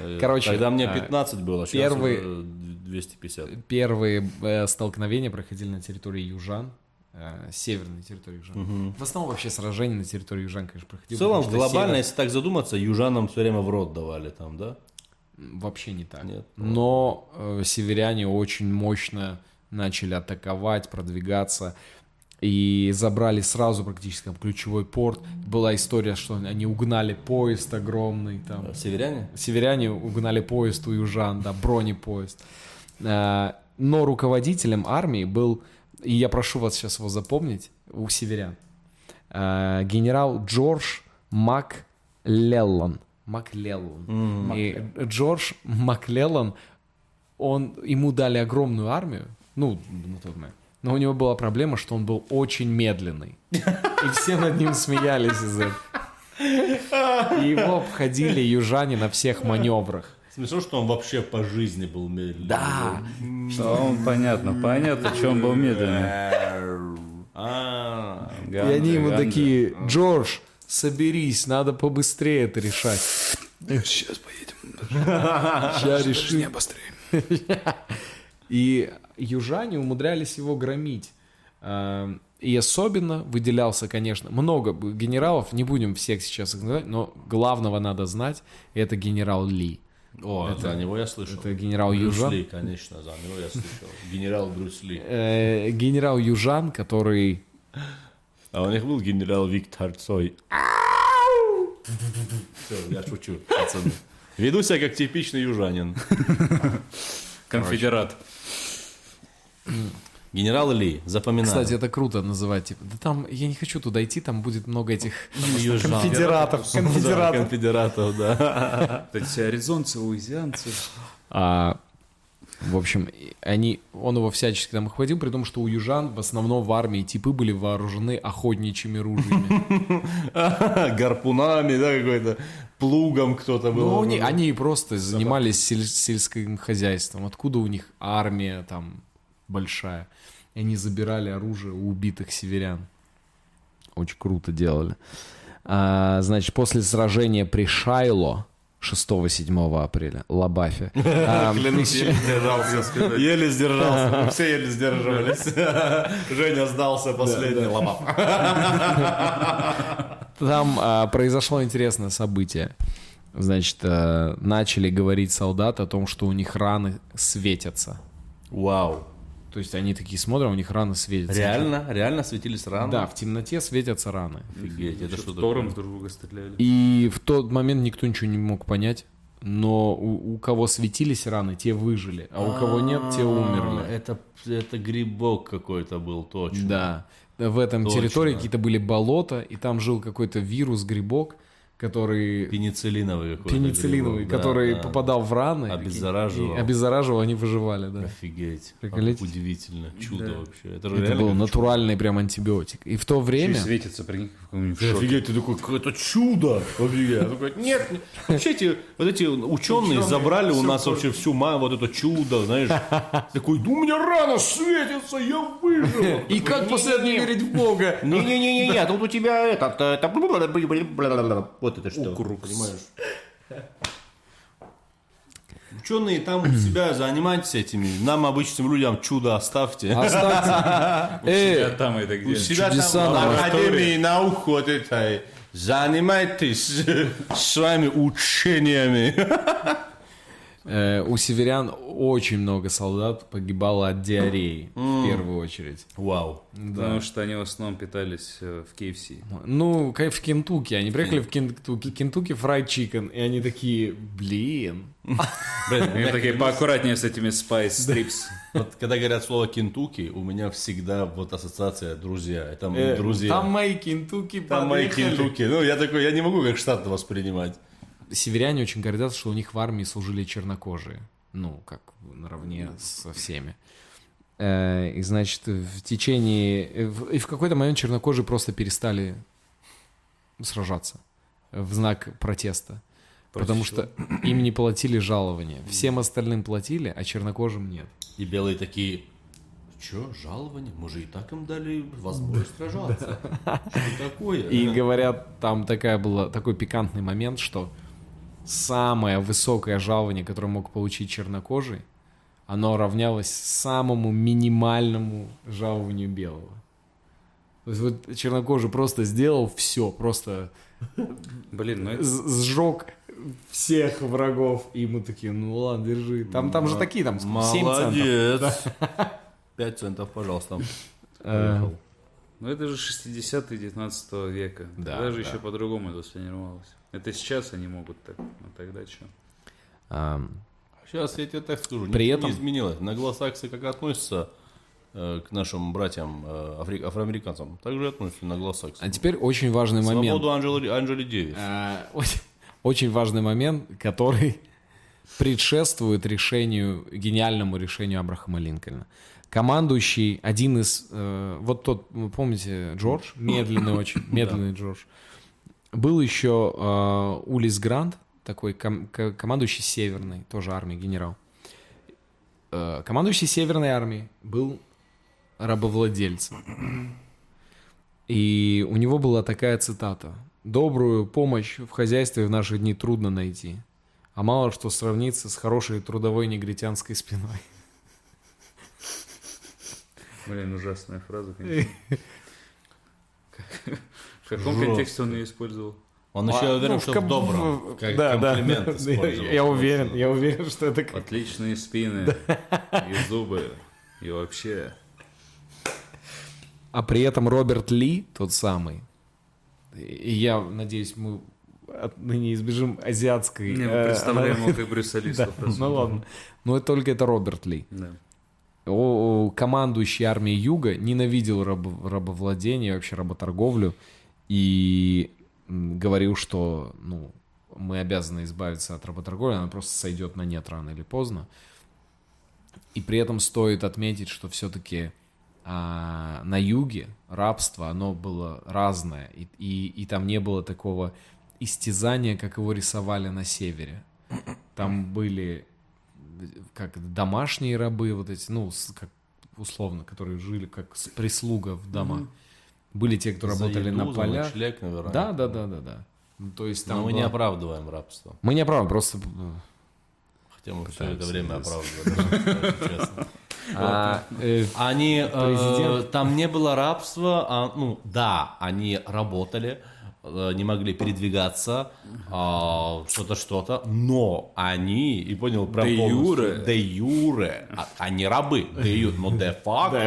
Э, Короче, Тогда мне а, 15 было, сейчас уже 250. Первые э, столкновения проходили на территории южан, э, северной территории южан. В основном вообще сражения на территории южан, конечно, проходили. В целом, глобально, север если так задуматься, южанам все время в рот давали там, да? Вообще не так. Нет. Но э, северяне очень мощно начали атаковать, продвигаться. И забрали сразу практически там ключевой порт. Была история, что они угнали поезд огромный. Там. Северяне? Северяне угнали поезд у южан, да, бронепоезд. Э, Но руководителем армии был, и я прошу вас сейчас его запомнить, у северян, э, генерал Джордж Маклеллан. Маклеллан. И Джордж Маклеллан, он, ему дали огромную армию, ну, на тот момент, но у него была проблема, что он был очень медленный. И все над ним смеялись из этого. И его обходили южане на всех маневрах. Смешно, что он вообще по жизни был медленный. Да. А он, понятно, понятно, что он был медленный. А, И они ему такие, Джордж, соберись, надо побыстрее это решать. Сейчас поедем. Сейчас решим. Не быстрее. И южане умудрялись его громить. А, И особенно выделялся, конечно, много генералов, не будем всех сейчас их называть, но главного надо знать, это генерал Ли. О, за него я слышал. Это генерал Брюс Южан. Ли, конечно, за него я слышал. Генерал Брюс Ли. Э, Генерал Южан, который... А у них был генерал Виктор Цой. Все, я шучу, пацаны. Веду себя как типичный южанин. Конфедерат. Генерал Ли, запоминаю. Кстати, это круто называть. Типа, да там, я не хочу туда идти, там будет много этих Южан. конфедератов. Да, конфедератов. конфедератов, да. Эти аризонцы, луизианцы. А, в общем, они, он его всячески там охватил, при том, что у южан в основном в армии типы были вооружены охотничьими ружьями. Гарпунами, да, какой-то плугом кто-то был. Ну, они, они просто занимались сель- сельским хозяйством. Откуда у них армия там большая? И они забирали оружие у убитых северян. Очень круто делали. А, значит, после сражения при Шайло 6-7 апреля, Лабафе. а, Клянусь, еле сдержался. Еле сдержался. Мы все еле сдерживались. Женя сдался последний ломап. Там а, произошло интересное событие. Значит, а, начали говорить солдаты о том, что у них раны светятся. Вау. То есть они такие смотрят, у них раны светятся. Реально? Реально светились раны? Да, в темноте светятся раны. Офигеть, это что Тором друг друга стреляли. И в тот момент никто ничего не мог понять. Но у, у кого светились раны, те выжили, а у кого нет, те А, умерли. Это, это грибок какой-то был, точно. Да. В этом Точно. территории какие-то были болота, и там жил какой-то вирус, грибок, который Пенициллиновый какой-то. пенициллиновый, грибок, да, который да. попадал в раны. Обеззараживал. и обеззараживал, они выживали, да. Офигеть. Удивительно. Чудо вообще. Это, же Это был натуральный прям антибиотик. И в то время... светится, прикинь, в каком-нибудь чудо. шоке. Офигеть, ты такой, какое-то чудо. Офигеть. Нет, нет. вообще эти, вот эти ученые забрали у нас вообще всю ма, вот это чудо, знаешь. Такой, ну у меня рана светится, я выжил. И как после этого не верить в Бога? Не-не-не-не, тут у тебя этот, это, вот это что, понимаешь? Ученые там у себя занимайтесь этими. Нам, обычным людям, чудо оставьте. Оставьте. Я Э, там это У где? себя чудеса там на в Академии наук вот этой. Занимайтесь своими учениями. э, у северян очень много солдат погибало от диареи, в первую очередь. Вау. Потому что они в основном питались э, в KFC. Ну, в Кентукки. Они приехали в Кентукки, Кентукки Fried Chicken, и они такие, блин. Они такие поаккуратнее с этими Spice Strips. Вот когда говорят слово Кентукки, у меня всегда вот ассоциация друзья. Это Э, друзья. Там мои Кентукки Там мои. Кентукки. Ну, я такой, я не могу как штат воспринимать. Северяне очень гордятся, что у них в армии служили чернокожие. Ну, как наравне со всеми. Э, И, значит, в течение... э, И в какой-то момент чернокожие просто перестали сражаться в знак протеста. потому что им не платили жалования. Всем остальным платили, а чернокожим нет. И белые такие, что, жалование? Мы же и так им дали возможность сражаться. Что такое? И говорят, там такая была, такой пикантный момент, что самое высокое жалование, которое мог получить чернокожий, оно равнялось самому минимальному жалованию белого. То есть вот чернокожий просто сделал все, просто Блин, ну сжег всех врагов, и мы такие, ну ладно, держи. Там, там же такие, там, 7 центов. Молодец. 5 центов, пожалуйста. Э. Ну это же 60-е 19 века. Да, Тогда же да. еще по-другому это сформировалось. Это сейчас они могут так, ну тогда что? ам, Сейчас я тебе так скажу, При ничего этом- не изменилось. Наглосаксы как относятся э, к нашим братьям, э, афри- афроамериканцам, так же относятся наглосаксы. А теперь очень важный момент. Свободу Анджели, Анджели Дэвис. А, очень, очень важный момент, который предшествует решению, гениальному решению Абрахама Линкольна. Командующий, один из, э, вот тот, вы помните, Джордж, медленный очень, медленный Джордж. Был еще э, Улис Грант, такой ком- ко- командующий Северной, тоже армии, генерал. Э, командующий Северной армии был рабовладельцем. И у него была такая цитата. «Добрую помощь в хозяйстве в наши дни трудно найти, а мало что сравнится с хорошей трудовой негритянской спиной». Блин, ужасная фраза, конечно. В каком Жестко. контексте он ее использовал? Он еще А, уверен, ну, что в добром, как да, да, комплимент да. использовал. Я, я уверен, я уверен, что это... как- Отличные спины и зубы, и вообще... А при этом Роберт Ли, тот самый, и я надеюсь, мы отныне избежим азиатской... Не, мы э, представляем его как Брюса Ли, Да, 100%. ну ладно. Но это только это Роберт Ли. Да. Командующий армией Юга ненавидел рабо- рабовладение, вообще работорговлю, и говорил, что ну, мы обязаны избавиться от работорговли, она просто сойдет на нет рано или поздно. И при этом стоит отметить, что все-таки на юге рабство, оно было разное, и, и, и там не было такого истязания, как его рисовали на севере. Там были как домашние рабы, вот эти, ну, как условно, которые жили как прислуга в домах. Были те, кто За работали еду, на за полях. ночлег, наверное. Да, да, да, да, да. Ну, То есть там Но мы была- не оправдываем рабство. Мы не оправдываем, просто э, Хотя мы все это время честно. а, э, Они, э, там не было рабства, а, ну да, они работали, не могли передвигаться, а, что-то, что-то, но они, и понял, прям Де юре. де юре, а- они рабы, де юре, но де факто,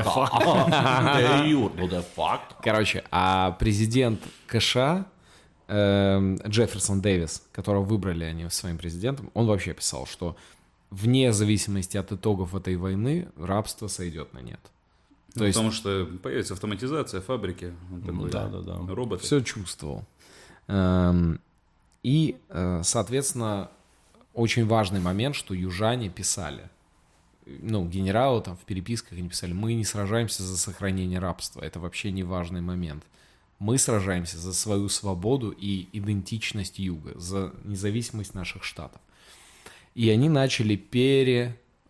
де юре, но де факто. Короче, а президент КШ эм, Джефферсон Дэвис, которого выбрали они своим президентом, он вообще писал, что вне зависимости от итогов этой войны рабство сойдет на нет. То Ну, есть Потому что появится автоматизация фабрики. Он такой, да, да, да. Роботы. все чувствовал. Эм, И, э, соответственно, очень важный момент, что южане писали. Ну, генералы там в переписках они писали, мы не сражаемся за сохранение рабства. Это вообще не важный момент. Мы сражаемся за свою свободу и идентичность юга, за независимость наших штатов. И они начали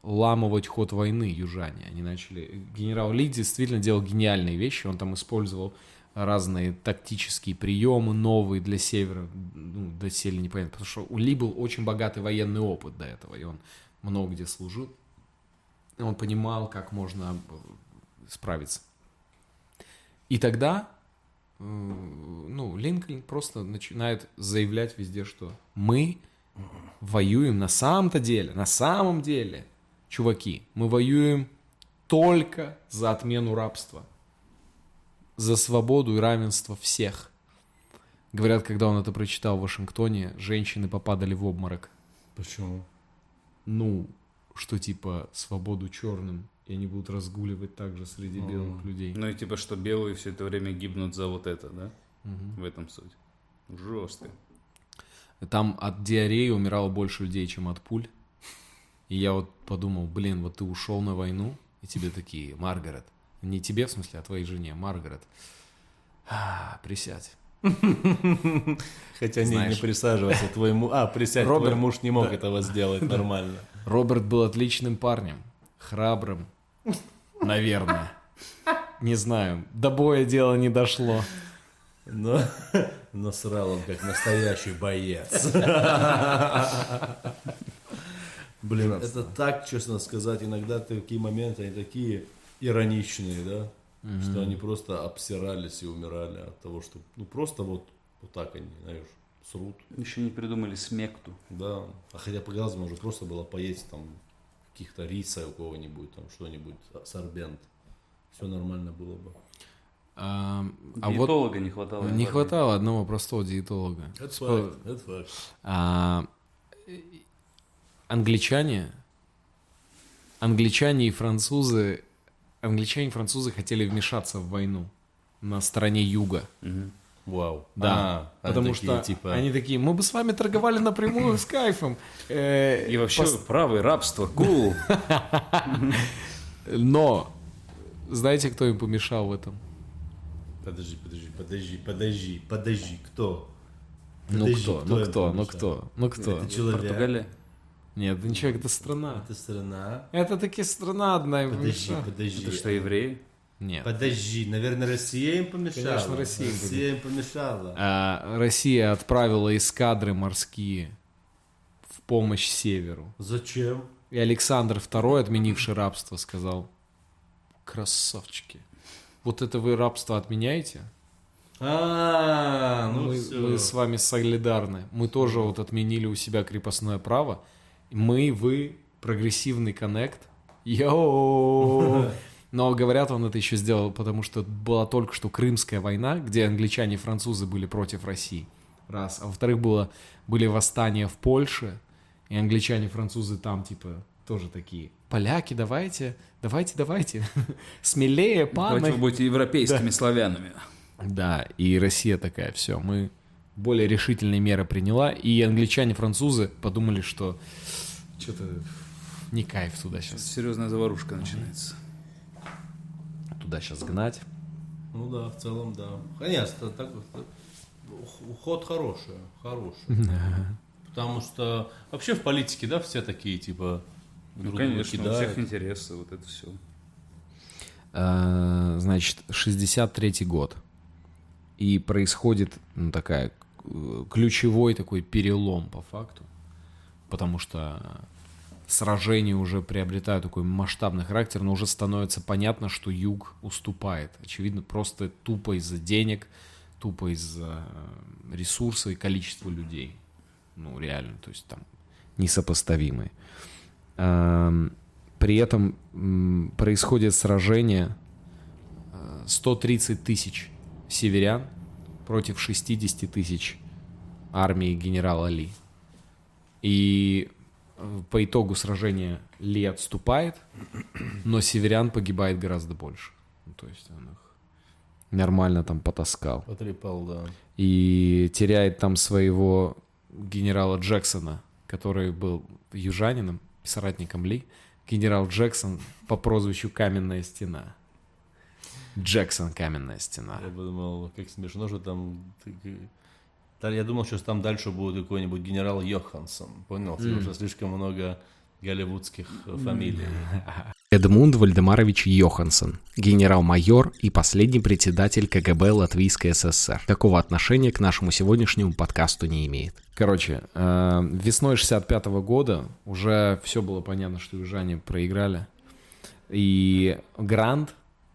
переламывать ход войны, южане. Они начали... Генерал Ли действительно делал гениальные вещи. Он там использовал разные тактические приемы новые для севера, ну, доселе непонятно, потому что у Ли был очень богатый военный опыт до этого, и он много где служил. Он понимал, как можно э, справиться. И тогда, э, ну, Линкольн просто начинает заявлять везде, что мы воюем на самом-то деле, на самом деле, чуваки, мы воюем только за отмену рабства, за свободу и равенство всех. Говорят, когда он это прочитал в Вашингтоне, женщины попадали в обморок. Почему? Ну, что типа свободу черным, и они будут разгуливать также среди белых людей. Ну и типа, что белые все это время гибнут за вот это, да? В этом суть. Жестко. Там от диареи умирало больше людей, чем от пуль. И я вот подумал, блин, вот ты ушел на войну, и тебе такие, Маргарет, не тебе в смысле, а твоей жене, Маргарет, а, присядь. Хотя не, не присаживайся, твой муж... А, присядь, Роберт- твой муж не мог этого сделать нормально. Роберт был отличным парнем, храбрым, наверное. Не знаю, до боя дело не дошло. Но насрал он как настоящий боец. Блин, это так, честно сказать, иногда такие моменты, они такие ироничные, да? Что они просто обсирались и умирали от того, что, ну, просто вот, вот так они, знаешь, срут. Еще не придумали смекту. Да, а хотя по глазам можно просто было поесть там каких-то риса у кого-нибудь, там что-нибудь, сорбент. Все нормально было бы. А, а вот Диетолога не хватало. не хватало одного простого диетолога. Это факт, это факт. А, англичане, англичане и французы, англичане и французы хотели вмешаться в войну на стороне юга. Вау. Да, А, они потому такие, что типа, они такие, мы бы с вами торговали напрямую с кайфом. Э, И вообще пос- правый рабство, кул. Но знаете, кто им помешал в этом? Подожди, подожди, подожди, подожди, подожди, кто? Ну кто, ну кто, ну кто, ну кто? Это человек. Португалия. Нет, это не человек, это страна. Это страна. Это таки страна одна им Подожди, помешала. подожди. Это что, евреи? Нет. Подожди, наверное, Россия им помешала. Конечно, Россия им Россия им помешала. А, Россия отправила эскадры морские в помощь северу. Зачем? И Александр II, отменивший рабство, сказал, красавчики, вот это вы рабство отменяете? А, ну мы, все. мы с вами солидарны. Мы тоже вот отменили у себя крепостное право. Мы, вы, прогрессивный коннект. Йоу! Но говорят, он это еще сделал, потому что была только что Крымская война, где англичане и французы были против России. Раз. А во-вторых, было, были восстания в Польше, и англичане и французы там, типа, тоже такие. Поляки, давайте, давайте, давайте. Смелее, Давайте вы паны. будете европейскими славянами. Да, и Россия такая, все, мы более решительные меры приняла, и англичане, французы подумали, что что-то не кайф туда сейчас, Серьезная заварушка начинается. туда сейчас гнать. Ну да, в целом, да. Конечно, так, вот, ух- уход хороший, хороший. Потому что вообще в политике, да, все такие, типа, Ну, друг конечно, у всех интересы, вот это все. А, Значит, 63-й год. И происходит ну, такая э, ключевой такой перелом по факту. Потому что сражения уже приобретают такой масштабный характер, но уже становится понятно, что юг уступает. Очевидно, просто тупо из-за денег, тупо из-за э, ресурса и количества людей. Ну, реально, то есть там несопоставимые. Эм, При этом происходит сражение э, 130 тысяч северян против 60 тысяч армии генерала Ли. И э, по итогу сражения Ли отступает, но северян погибает гораздо больше. Ну, то есть он их нормально там потаскал. Потрепал, да. И теряет там своего генерала Джексона, который был южанином, соратником Ли. Генерал Джексон по прозвищу Каменная стена. Джексон Каменная стена. Я подумал, как смешно, что там... Я думал, что там дальше будет какой-нибудь генерал Йоханссон. Понял? Типа, что слишком много голливудских фамилий. Эдмунд Вальдемарович Йоханссон, генерал-майор и последний председатель КГБ Латвийской ССР. Такого отношения к нашему сегодняшнему подкасту не имеет. Короче, э, весной 65 года уже все было понятно, что южане проиграли. И Грант,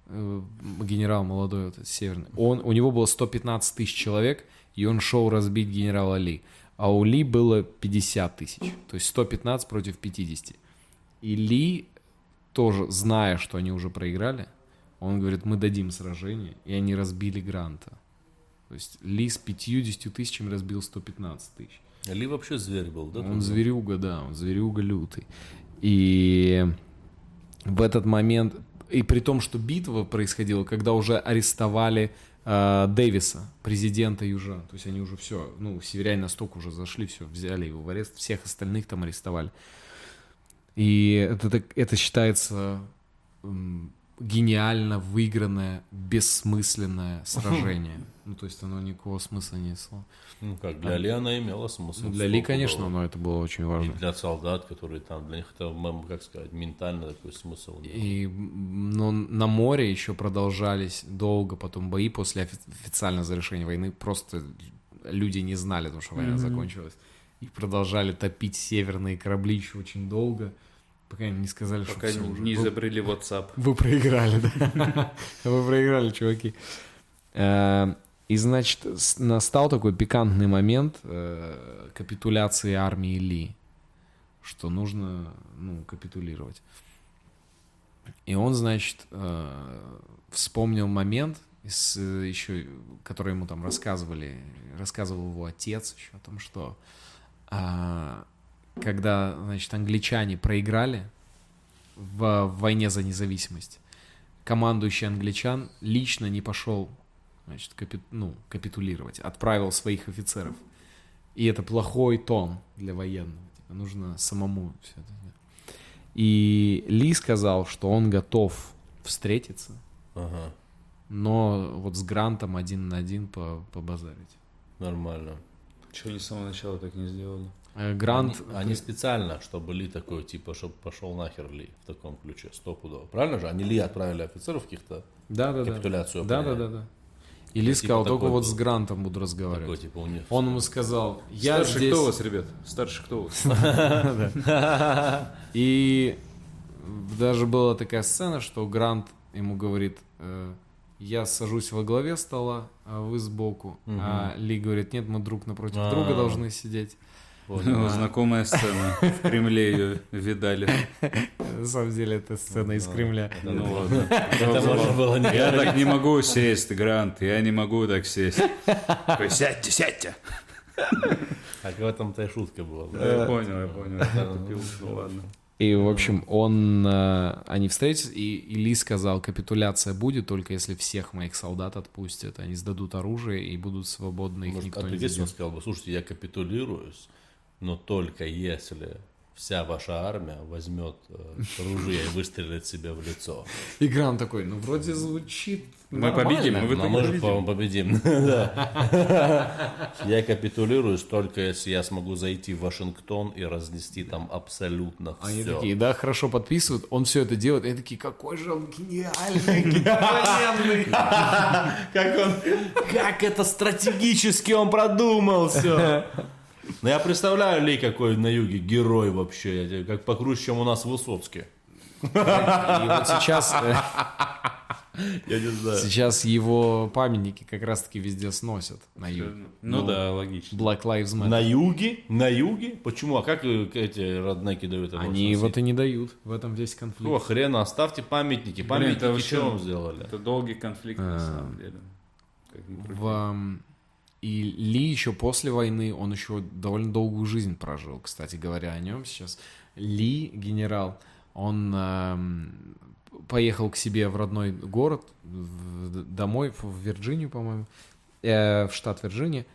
генерал молодой вот этот северный, он, у него было 115 тысяч человек, и он шел разбить генерала Ли. А у Ли было 50 тысяч, то есть 115 против 50. И Ли тоже, зная, что они уже проиграли, он говорит, мы дадим сражение, и они разбили Гранта. То есть Ли с 50 тысячами разбил 115 тысяч. Ли вообще зверь был, да? Он зверюга, да, он зверюга лютый. И в этот момент, и при том, что битва происходила, когда уже арестовали э, Дэвиса, президента Южа, то есть они уже все, ну, северяне настолько уже зашли, все, взяли его в арест, всех остальных там арестовали. И это, это считается гениально выигранное, бессмысленное сражение. Ну, то есть оно никакого смысла не несло. Ну как, для Ли она имела смысл. Для Ли, конечно, но это было очень И важно. для солдат, которые там, для них это, как сказать, ментально такой смысл. И но на море еще продолжались долго потом бои после офи- официального завершения войны. Просто люди не знали, потому что война закончилась. И продолжали топить северные корабли еще очень долго, пока не сказали, что Пока все не, уже. не изобрели WhatsApp. Вы проиграли, да. Вы проиграли, чуваки. Э, И, значит, настал такой пикантный момент э, капитуляции армии Ли, что нужно, ну, капитулировать. И он, значит, э, вспомнил момент, из, еще, который ему там рассказывали, рассказывал его отец еще о том, что а, когда, значит, англичане проиграли в, войне за независимость, командующий англичан лично не пошел, значит, капи- ну, капитулировать, отправил своих офицеров. И это плохой тон для военного. Типа, нужно самому все это делать. И Ли сказал, что он готов встретиться, Ага, но вот с Грантом один на один по- побазарить. нормально. Чего они с самого начала так не сделали? Э, Грант... Они, они специально, чтобы Ли такой, типа, чтобы пошел нахер Ли в таком ключе, стопудово. Правильно же? Они Ли отправили офицеров каких-то, Да, да, да. капитуляцию Да, да, да, да. И Ли Типа сказал, только такой вот был. с Грантом буду такой, разговаривать. типа, у них. Он ему сказал, я Старший здесь... кто у вас, ребят? Старший кто у вас? И даже была такая сцена, что Грант ему говорит, э, я сажусь во главе стола, а вы сбоку. А Ли говорит, нет, мы друг напротив А. друга должны сидеть. Ну, Знакомая сцена. В Кремле ее видали. На самом деле это сцена из Кремля. Ну ладно. Это можно было не Я так не могу сесть, Грант. Я не могу так сесть. Сядьте, сядьте. Так в этом-то и шутка была. Я понял, я понял. Ну ладно. И, в общем, он, э, они встретились, и, и Ли сказал, капитуляция будет, только если всех моих солдат отпустят. Они сдадут оружие и будут свободны, их Может, никто не он заберет. сказал бы, слушайте, я капитулируюсь, но только если вся ваша армия возьмет э, ружье и выстрелит себе в лицо. И Грант такой, ну, вроде звучит Мы нормально. победим, мы Но мы же, победим. по-моему, победим. Я капитулируюсь только если я смогу зайти в Вашингтон и разнести там абсолютно Они все. такие, да, хорошо подписывают, он все это делает, и они такие, какой же он гениальный, гениальный. Как он, как это стратегически он продумал все. Ну я представляю Ли какой на юге герой вообще, как покруче, чем у нас Высоцкий. И вот сейчас, э, Я не знаю. сейчас его памятники как раз-таки везде сносят на юге. Ну да, логично. Black Lives Matter. На юге? На юге? Почему? А как э, эти роднеки дают это Они сносить? вот и не дают, в этом весь конфликт. Какого хрена? Оставьте памятники. Блин, Памятники это вообще- что вам сделали? Это долгий конфликт, на самом деле. В, и Ли еще после войны, он еще довольно долгую жизнь прожил, кстати говоря, о нем сейчас. Ли, генерал, он эм, поехал к себе в родной город, в- домой, в Вирджинию, по-моему, э, в штат Вирджиния,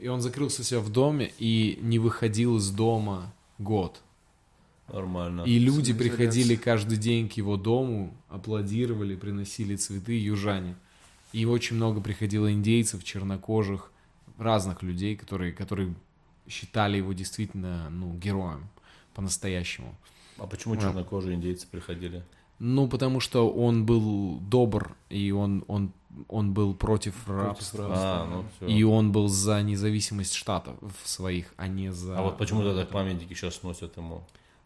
и он закрылся себя в доме и не выходил из дома год. Нормально. И люди Самоизоляция. приходили каждый день к его дому, аплодировали, приносили цветы, южане. И очень много приходило индейцев, чернокожих, разных людей, которые, которые считали его действительно ну, героем по-настоящему. А почему чернокожие индейцы приходили? Ну, потому что он был добр, и он, он, он был против рабства. А, ну все. И он был за независимость штатов своих, а не за... А вот почему тогда памятники сейчас носят ему?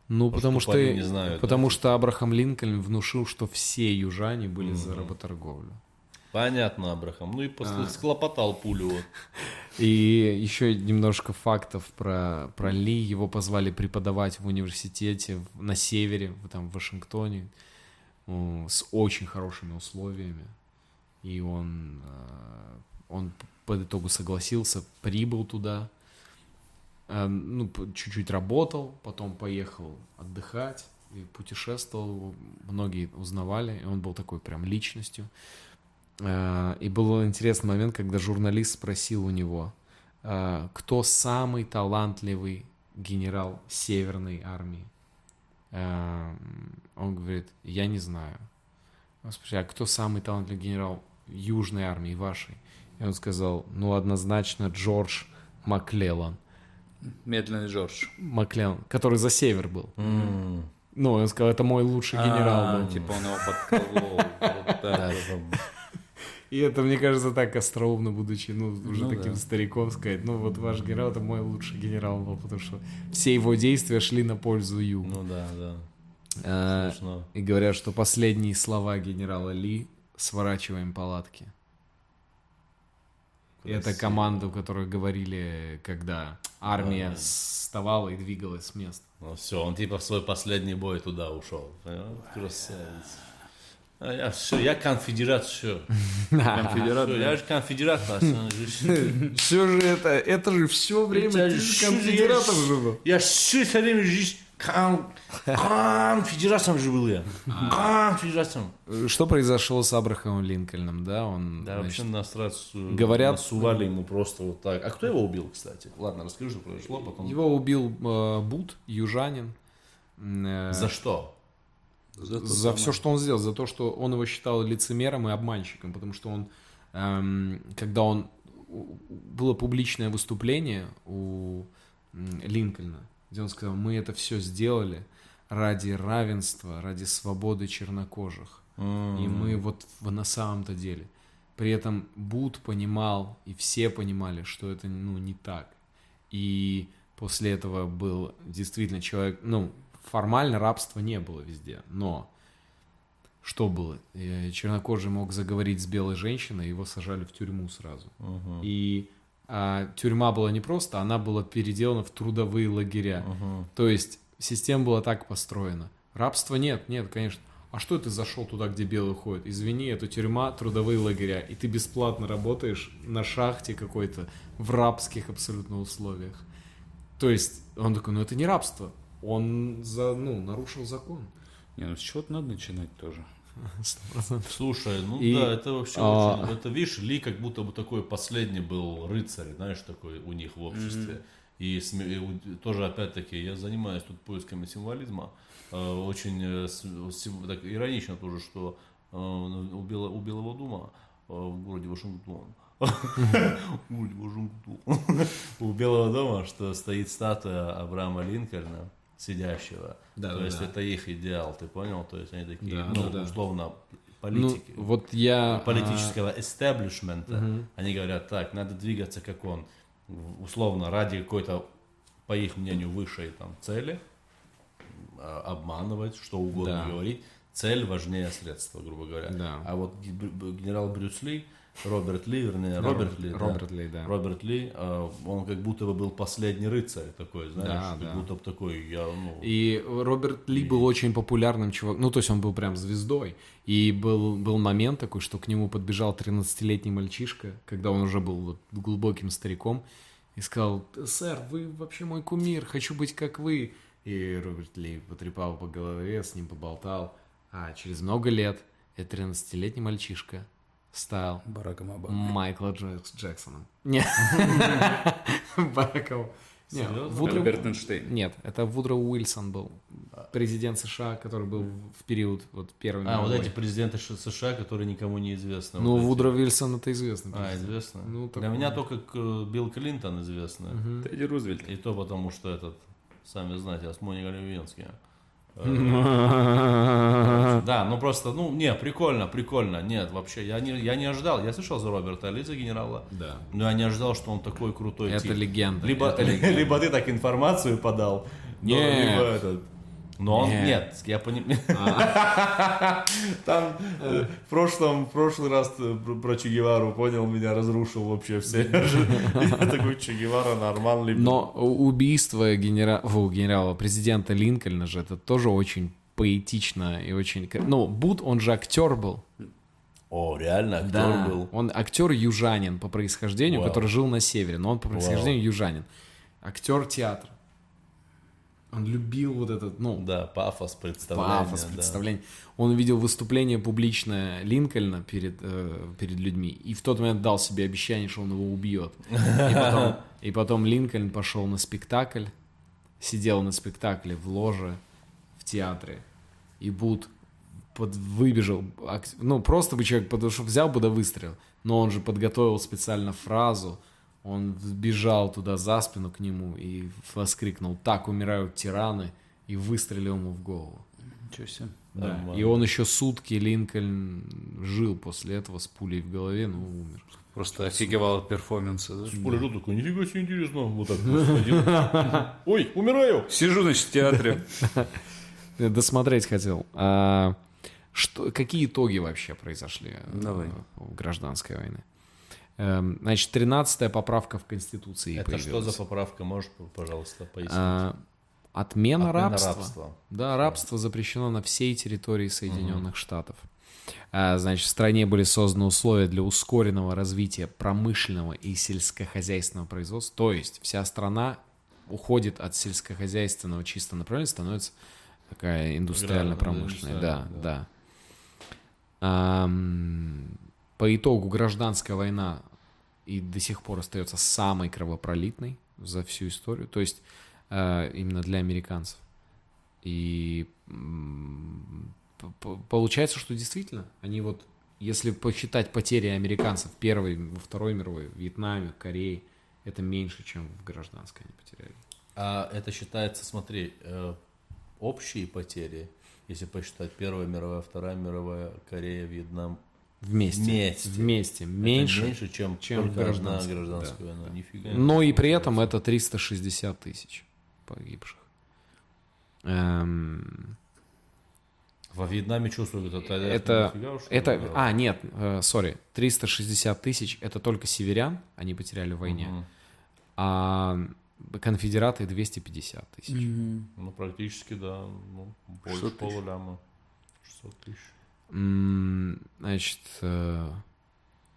Ну, Может, потому что, парень не знает, потому да? что Абрахам Линкольн внушил, что все южане были за работорговлю. Понятно, Абрахам. Ну и после схлопотал пулю. Вот. И еще немножко фактов про, про Ли. Его позвали преподавать в университете на севере, там, в Вашингтоне, с очень хорошими условиями. И он, э, он по итогу согласился, прибыл туда, э, ну, чуть-чуть работал, потом поехал отдыхать и путешествовал. Многие узнавали, и он был такой прям личностью. Э, И был интересный момент, когда журналист спросил у него, э, кто самый талантливый генерал Северной армии. Э, Он говорит, я не знаю. Он спросил, а кто самый талантливый генерал Южной армии вашей? И он сказал, ну, однозначно Джордж Маклеллан. Медленный Джордж. Маклеллан, который за север был. М. Ну, он сказал, это мой лучший генерал А, был. Типа он его подколол. И это, мне кажется, так остроумно, будучи, ну, уже Ну таким да. стариком, сказать, ну, вот ваш генерал, это мой лучший генерал был, потому что все его действия шли на пользу Ю. Ну да, да. Смешно. и говорят, что последние слова генерала Ли «сворачиваем палатки». И это Красиво. команду, которую говорили, когда армия Ага. вставала и двигалась с места. Ну все, он типа в свой последний бой туда ушел. Красавец. А я все, я конфедерат, все. Конфедерат. я же конфедерат. пацан. Все же это, это же все время Это ты же конфедератом я- же был. Я все время жизнь кон- конфедератом же был я. Конфедератом. Что произошло с Абрахамом Линкольном, да? Он, Да, вообще насрать. э, говорят- Насували ему просто вот так. А кто его убил, кстати? Ладно, расскажи, что произошло потом. Его убил э, Бут, южанин. э, За что? За все, что он сделал, за то, что он его считал лицемером и обманщиком, потому что он, эм, когда он было публичное выступление у Линкольна, где он сказал, мы это все сделали ради равенства, ради свободы чернокожих, и мы вот на самом-то деле. При этом Бут понимал, и все понимали, что это ну, не так. И после этого был действительно человек, ну, формально рабства не было везде, но что было? Э, Чернокожий мог заговорить с белой женщиной, его сажали в тюрьму сразу. Мгм. И а, тюрьма была не просто, она была переделана в трудовые лагеря. Мгм. То есть система была так построена. Рабства нет, нет, конечно. А что ты зашел туда, где белые ходят? Извини, это тюрьма, трудовые лагеря, и ты бесплатно работаешь на шахте какой-то в рабских абсолютно условиях. То есть он такой, ну это не рабство, он за, ну, нарушил закон. Не, ну с чего-то надо начинать тоже. Слушай, ну И, да, это вообще а, очень... Это, видишь, Ли как будто бы такой последний был рыцарь, знаешь, такой у них в обществе. И, сме- и тоже, опять-таки, я занимаюсь тут поисками символизма. Э, Очень э, так иронично тоже, что э, у, Бела- у Белого дома в городе Вашингтон в городе Вашингтон. У Белого дома, что стоит статуя Авраама Линкольна, сидящего. Да, То да, есть да. это их идеал, ты понял? То есть они такие, Да, ну, да, условно, Ну, политики. вот я... а, политического эстаблишмента, они говорят, так, надо двигаться как он, условно, ради какой-то, по их мнению, высшей там, цели, а, обманывать, что угодно Да. говорить. Цель важнее средства, грубо говоря. Да. А вот генерал Брюс Ли, Роберт Ли, вернее, Да, Роберт Ли, да. Роберт Ли, да. Роберт Ли, а, он как будто бы был последний рыцарь такой, знаешь, Да, как да. будто бы такой, я, ну, И Роберт Ли был очень популярным чуваком, ну, то есть он был прям звездой. И был, был момент такой, что к нему подбежал 13-летний мальчишка, когда он уже был вот глубоким стариком, и сказал, сэр, вы вообще мой кумир, хочу быть как вы. И Роберт Ли потрепал по голове, с ним поболтал. А через много лет этот 13-летний мальчишка стал Бараком Обама. Майкла Джек- Джексоном. Нет. Бараком. Нет? Вудро- Альберт Эйнштейн. Нет, это Вудро Уильсон был, президент США, который был в период вот первой А, вот мировой. эти президенты США, которые никому не известны. Ну, вот эти. Вудро Уильсон это известно. А, известно? Ну, Для такой. меня только к- Билл Клинтон известно. Тедди Рузвельт. И то потому, что этот, сами знаете, Левински. Э, Да, ну просто, ну, не, прикольно, прикольно. Нет, вообще, я не, я не ожидал. Я слышал за Роберта Ли, за генерала. Да. Но я не ожидал, что он такой крутой Это тип. легенда, Либо, это легенда. либо ты так информацию подал, Нет. либо этот... Но он, Нет. нет, я понимаю. Там э, в прошлом, в прошлый раз ты про- Че Гевару понял, меня разрушил вообще все. Я такой Че Гевара нормальный. Но убийство генера... фу, генерала, президента Линкольна же, это тоже очень поэтично и очень... Ну, Бут, он же актер был. О, реально, актер был. Он актер южанин по происхождению, Вау. который жил на севере, но он по происхождению южанин. Актер театра. Он любил вот этот, ну, Да, пафос представления. пафос, да. представление. Он увидел выступление публичное Линкольна перед, э, перед людьми и в тот момент дал себе обещание, что он его убьет. И потом, и потом Линкольн пошел на спектакль, сидел на спектакле в ложе в театре, и Бут под, выбежал, ну, просто бы человек подошел, взял бы да выстрелил, но он же подготовил специально фразу, он бежал туда за спину к нему и воскликнул «Так умирают тираны» и выстрелил ему в голову. Ничего себе. Да. Нормально. И он еще сутки, Линкольн, жил после этого с пулей в голове, но умер. Просто офигевал от перформанса. да? Пуля тут такой, нифига себе интересно. Вот так. Ой, умираю. Сижу, значит, в театре. Досмотреть хотел. А, что, какие итоги вообще произошли э, Давай. в гражданской войны? Эм, Значит, 13-я поправка в Конституции Это что появилась. за поправка? Можешь, пожалуйста, пояснить? А, отмена, Отмена рабства. рабства. Да, рабство запрещено на всей территории Соединенных Штатов. А, Значит, в стране были созданы условия для ускоренного развития промышленного и сельскохозяйственного производства. То есть вся страна уходит от сельскохозяйственного чисто направления, становится такая индустриально-промышленная. Да, индустриальная, да. Ам, По итогу гражданская война и до сих пор остается самой кровопролитной за всю историю. То есть э, именно для американцев. И получается, что действительно они вот, если посчитать потери американцев первой, во второй мировой, в Вьетнаме, Корее, это меньше, чем в гражданской они потеряли. А это считается, смотри, э, общие потери, если посчитать Первая мировая, Вторая мировая, Корея, Вьетнам. Вместе. Вместе. Вместе. Это Меньше. меньше, чем, чем гражданская, гражданская война. Нифига. Но и при этом это 360 тысяч погибших. Эм, Во Вьетнаме чувствую, это... это, нифига это, а, нет, э, сори, 360 тысяч, это только северян, они потеряли в войне, Мгм. а конфедераты 250 тысяч. Ну, практически, да. Ну, больше 600 тысяч. полуляма. 600 тысяч. Значит, э,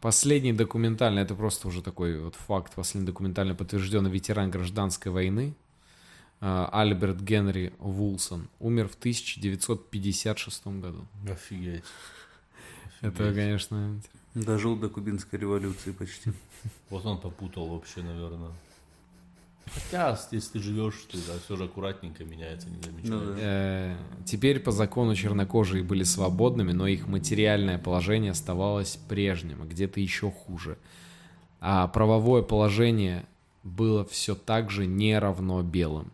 последний документальный, это просто уже такой вот факт, последний документально подтвержденный ветеран гражданской войны э, Альберт Генри Вулсон умер в 1956 году. Офигеть. Это, конечно, Дожил до кубинской революции почти. Вот он попутал вообще, наверное. Хотя, если ты живешь, ты да, все же аккуратненько меняется, не замечаешь. Ну да. Э, Теперь по закону чернокожие были свободными, но их материальное положение оставалось прежним, а где-то еще хуже. А правовое положение было все так же не равно белым.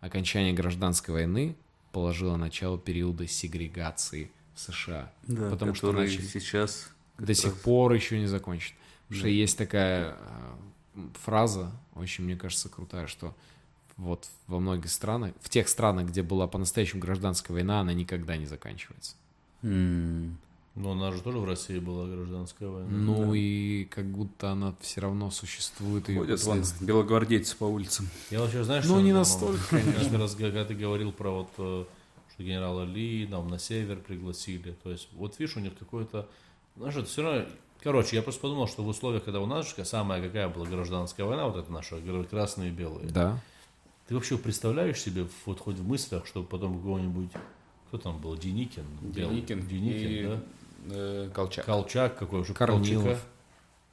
Окончание гражданской войны положило начало периода сегрегации в США. Да, потому что начали- сейчас... до сих раз- пор еще не закончен. Потому что есть такая э, фраза, очень, мне кажется, крутая, что вот во многих странах, в тех странах, где была по-настоящему гражданская война, она никогда не заканчивается. Но у нас же тоже в России была гражданская война. Ну и как будто она все равно существует. её Ходят вон белогвардейцы по улицам. Я вообще, знаешь, Ну, не настолько, Каждый раз, когда ты говорил про вот, э, что генерала Ли нам на север пригласили, то есть, вот видишь, у них какой-то, знаешь, это все равно, короче, я просто подумал, что в условиях, когда у нас же самая какая была гражданская война, вот это наша, красные и белые, Да. ты вообще представляешь себе, вот хоть в мыслях, что потом какого-нибудь, кто там был, Деникин? Белый? Деникин. Деникин, и, да? э, Колчак. Колчак какой уже, Корнилов. Колчака.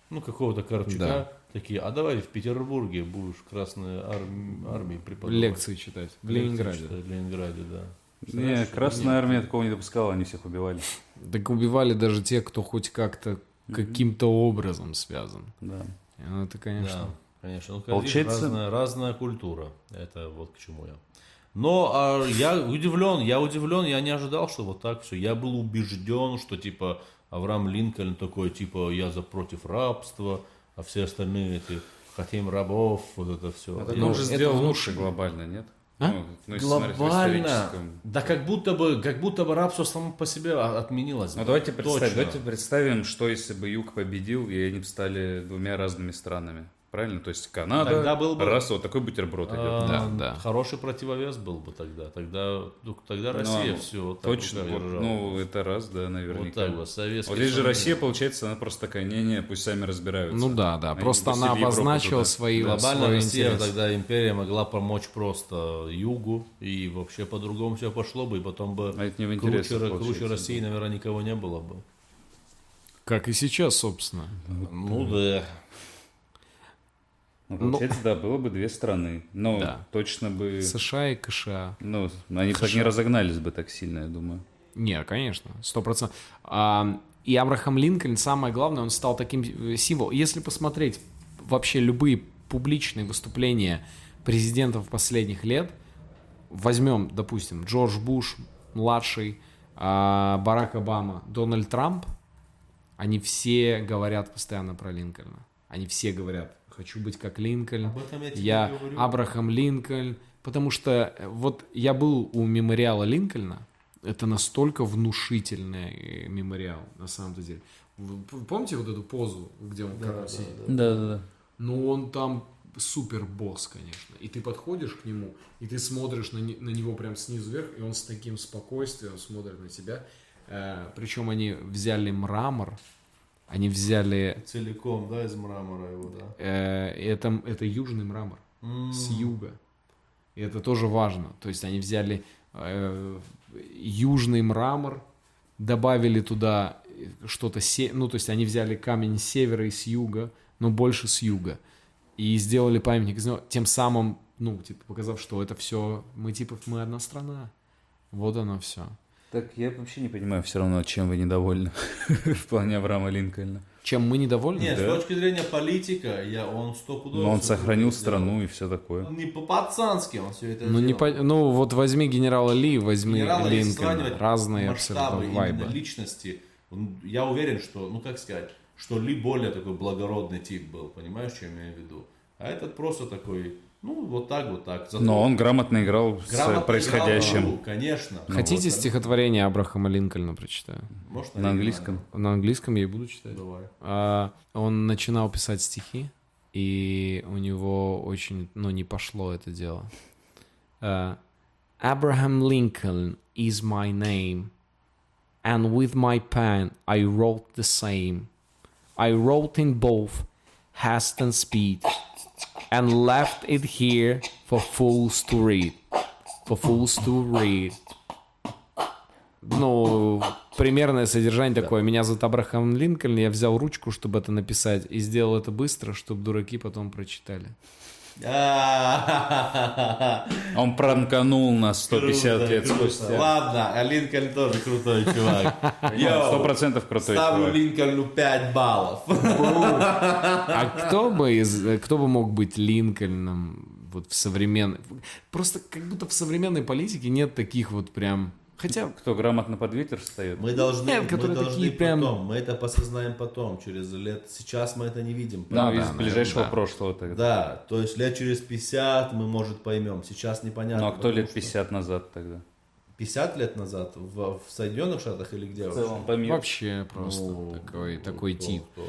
Ну, какого-то Корчака. Да. Такие, а давай в Петербурге будешь Красной арм- армии преподавать. Лекции читать. В Ленинграде. Читать В Ленинграде, да. Не, Красная Армия такого не допускала, они всех убивали. Так убивали даже те, кто хоть как-то каким-то образом связан. Да. Ну, Это, конечно. Да, конечно. Ну, Получается- разная, разная культура. Это вот к чему я. Но а, я удивлен, я удивлен, я не ожидал, что вот так все. Я был убежден, что типа Авраам Линкольн такой, типа, я за против рабства, а все остальные эти хотим рабов, вот это все. Это Ну, он же это сделал лучше глобально, нет? А? Ну, ну, Глобально, да как будто бы, как будто бы рабство само по себе отменилось. Ну давайте представим, давайте представим, что если бы Юг победил, и они бы стали двумя разными странами. Правильно? То есть Канада, Тогда был бы- раз, вот такой бутерброд идет. А, Да, да. Хороший противовес был бы тогда. Тогда, ну, тогда Россия Ну, все вот так Точно, вот вот, ну это раз, да, вот наверняка. так вот, Советский Вот здесь же. Россия, получается, она просто такая, не-не, пусть сами разбираются. Ну да, да. Они Просто она обозначила туда. свои, Глобально свои Россия интересы. тогда империя могла помочь просто Югу, и вообще по-другому все пошло бы, и потом бы А это не в круче, круче России, было. наверное, никого не было бы. Как и сейчас, собственно. Ну да. Ну, получается, да, было бы две страны. Но Да. точно бы... США и КША. Ну, они бы так не разогнались бы так сильно, я думаю. Не, конечно, сто процентов. А, И Абрахам Линкольн, самое главное, он стал таким символом. Если посмотреть вообще любые публичные выступления президентов последних лет, возьмем, допустим, Джордж Буш, младший, а, Барак Обама, Дональд Трамп, они все говорят постоянно про Линкольна. Они все говорят, хочу быть как Линкольн, Об этом я тебе я говорю. Абрахам Линкольн, потому что э, вот я был у мемориала Линкольна, это настолько внушительный э, мемориал, на самом деле. Вы помните вот эту позу, где он, как он сидит? Да, да, да. Ну, он там супер босс, конечно. И ты подходишь к нему, и ты смотришь на, не- на него прям снизу вверх, и он с таким спокойствием смотрит на тебя. Э, причем они взяли мрамор, они взяли... Целиком, да, из мрамора его, да. э, это, это южный мрамор с юга. И это тоже важно. То есть они взяли э, южный мрамор, добавили туда что-то, се... ну то есть они взяли камень с севера и с юга, но больше с юга. И сделали памятник из него, тем самым, ну, типа, показав, что это все, мы типа, мы одна страна. Вот оно все. Так я вообще не понимаю все равно, чем вы недовольны в плане Авраама Линкольна. Чем мы недовольны? Нет, Да. с точки зрения политика, я, он стопудово... Но он сохранил это сделал. страну и все такое. Он не по-пацански он все это Ну, не сделал. по... ну, вот возьми генерала Ли, возьми Генерала, Линкольна. Разные масштабы вайбы. личности, он- я уверен, что, ну как сказать, что Ли более такой благородный тип был, понимаешь, что я имею в виду? А этот просто такой, ну вот так, вот так. Зато Но он грамотно играл с грамотно происходящим. играл конечно. Хотите Вот, стихотворение Абрахама Линкольна прочитаю? может, На английском. На английском я и буду читать. Давай. А, он начинал писать стихи, и у него очень, ну, не пошло это дело. А, Abraham Lincoln is my name, and with my pen I wrote the same. I wrote in both haste and speed, and left it here for fools to read. For fools to read. Ну, примерное содержание такое. Меня зовут Абрахам Линкольн, я взял ручку, чтобы это написать, и сделал это быстро, чтобы дураки потом прочитали. А, Он пранканул нас 150 круто, лет круто. спустя. Ладно, а Линкольн тоже крутой чувак. Сто Йоу, процентов крутой Ставлю чувак. Линкольну 5 баллов. А кто бы, из, кто бы мог быть Линкольном вот в современной... Просто как будто в современной политике нет таких вот прям... Хотя Кто грамотно под ветер встает? Мы должны, Нет, мы которые должны такие прям- потом, мы это посознаем потом, через лет. Сейчас мы это не видим. Ну, да, из наверное, ближайшего да. прошлого тогда. Да, то есть лет через 50 мы, может, поймем. Сейчас непонятно. Ну, а кто лет что 50 назад тогда? 50 лет назад в, в Соединенных Штатах или где вообще? по миру. вообще просто Ну, такой, ну, такой кто- тип. кто?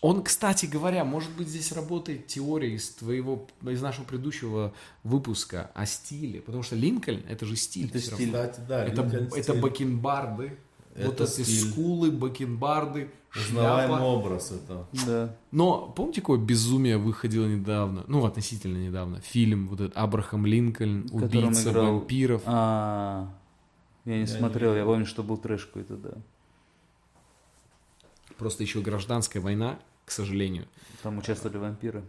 Он, кстати говоря, может быть, здесь работает теория из твоего, из нашего предыдущего выпуска о стиле, потому что Линкольн это же стиль. Это стиль. равно. Кстати, да, Это, Линкольн это стиль. бакенбарды, вот Это эти стиль. скулы, бакенбарды, Узнаваемый шляпа. образ это. Да. Но помните, какое безумие выходило недавно, ну, относительно недавно, фильм вот этот Абрахам Линкольн, убийца играл- вампиров. А, я не смотрел, я помню, что был трэш какой-то, да. Просто еще гражданская война, к сожалению. Там участвовали вампиры.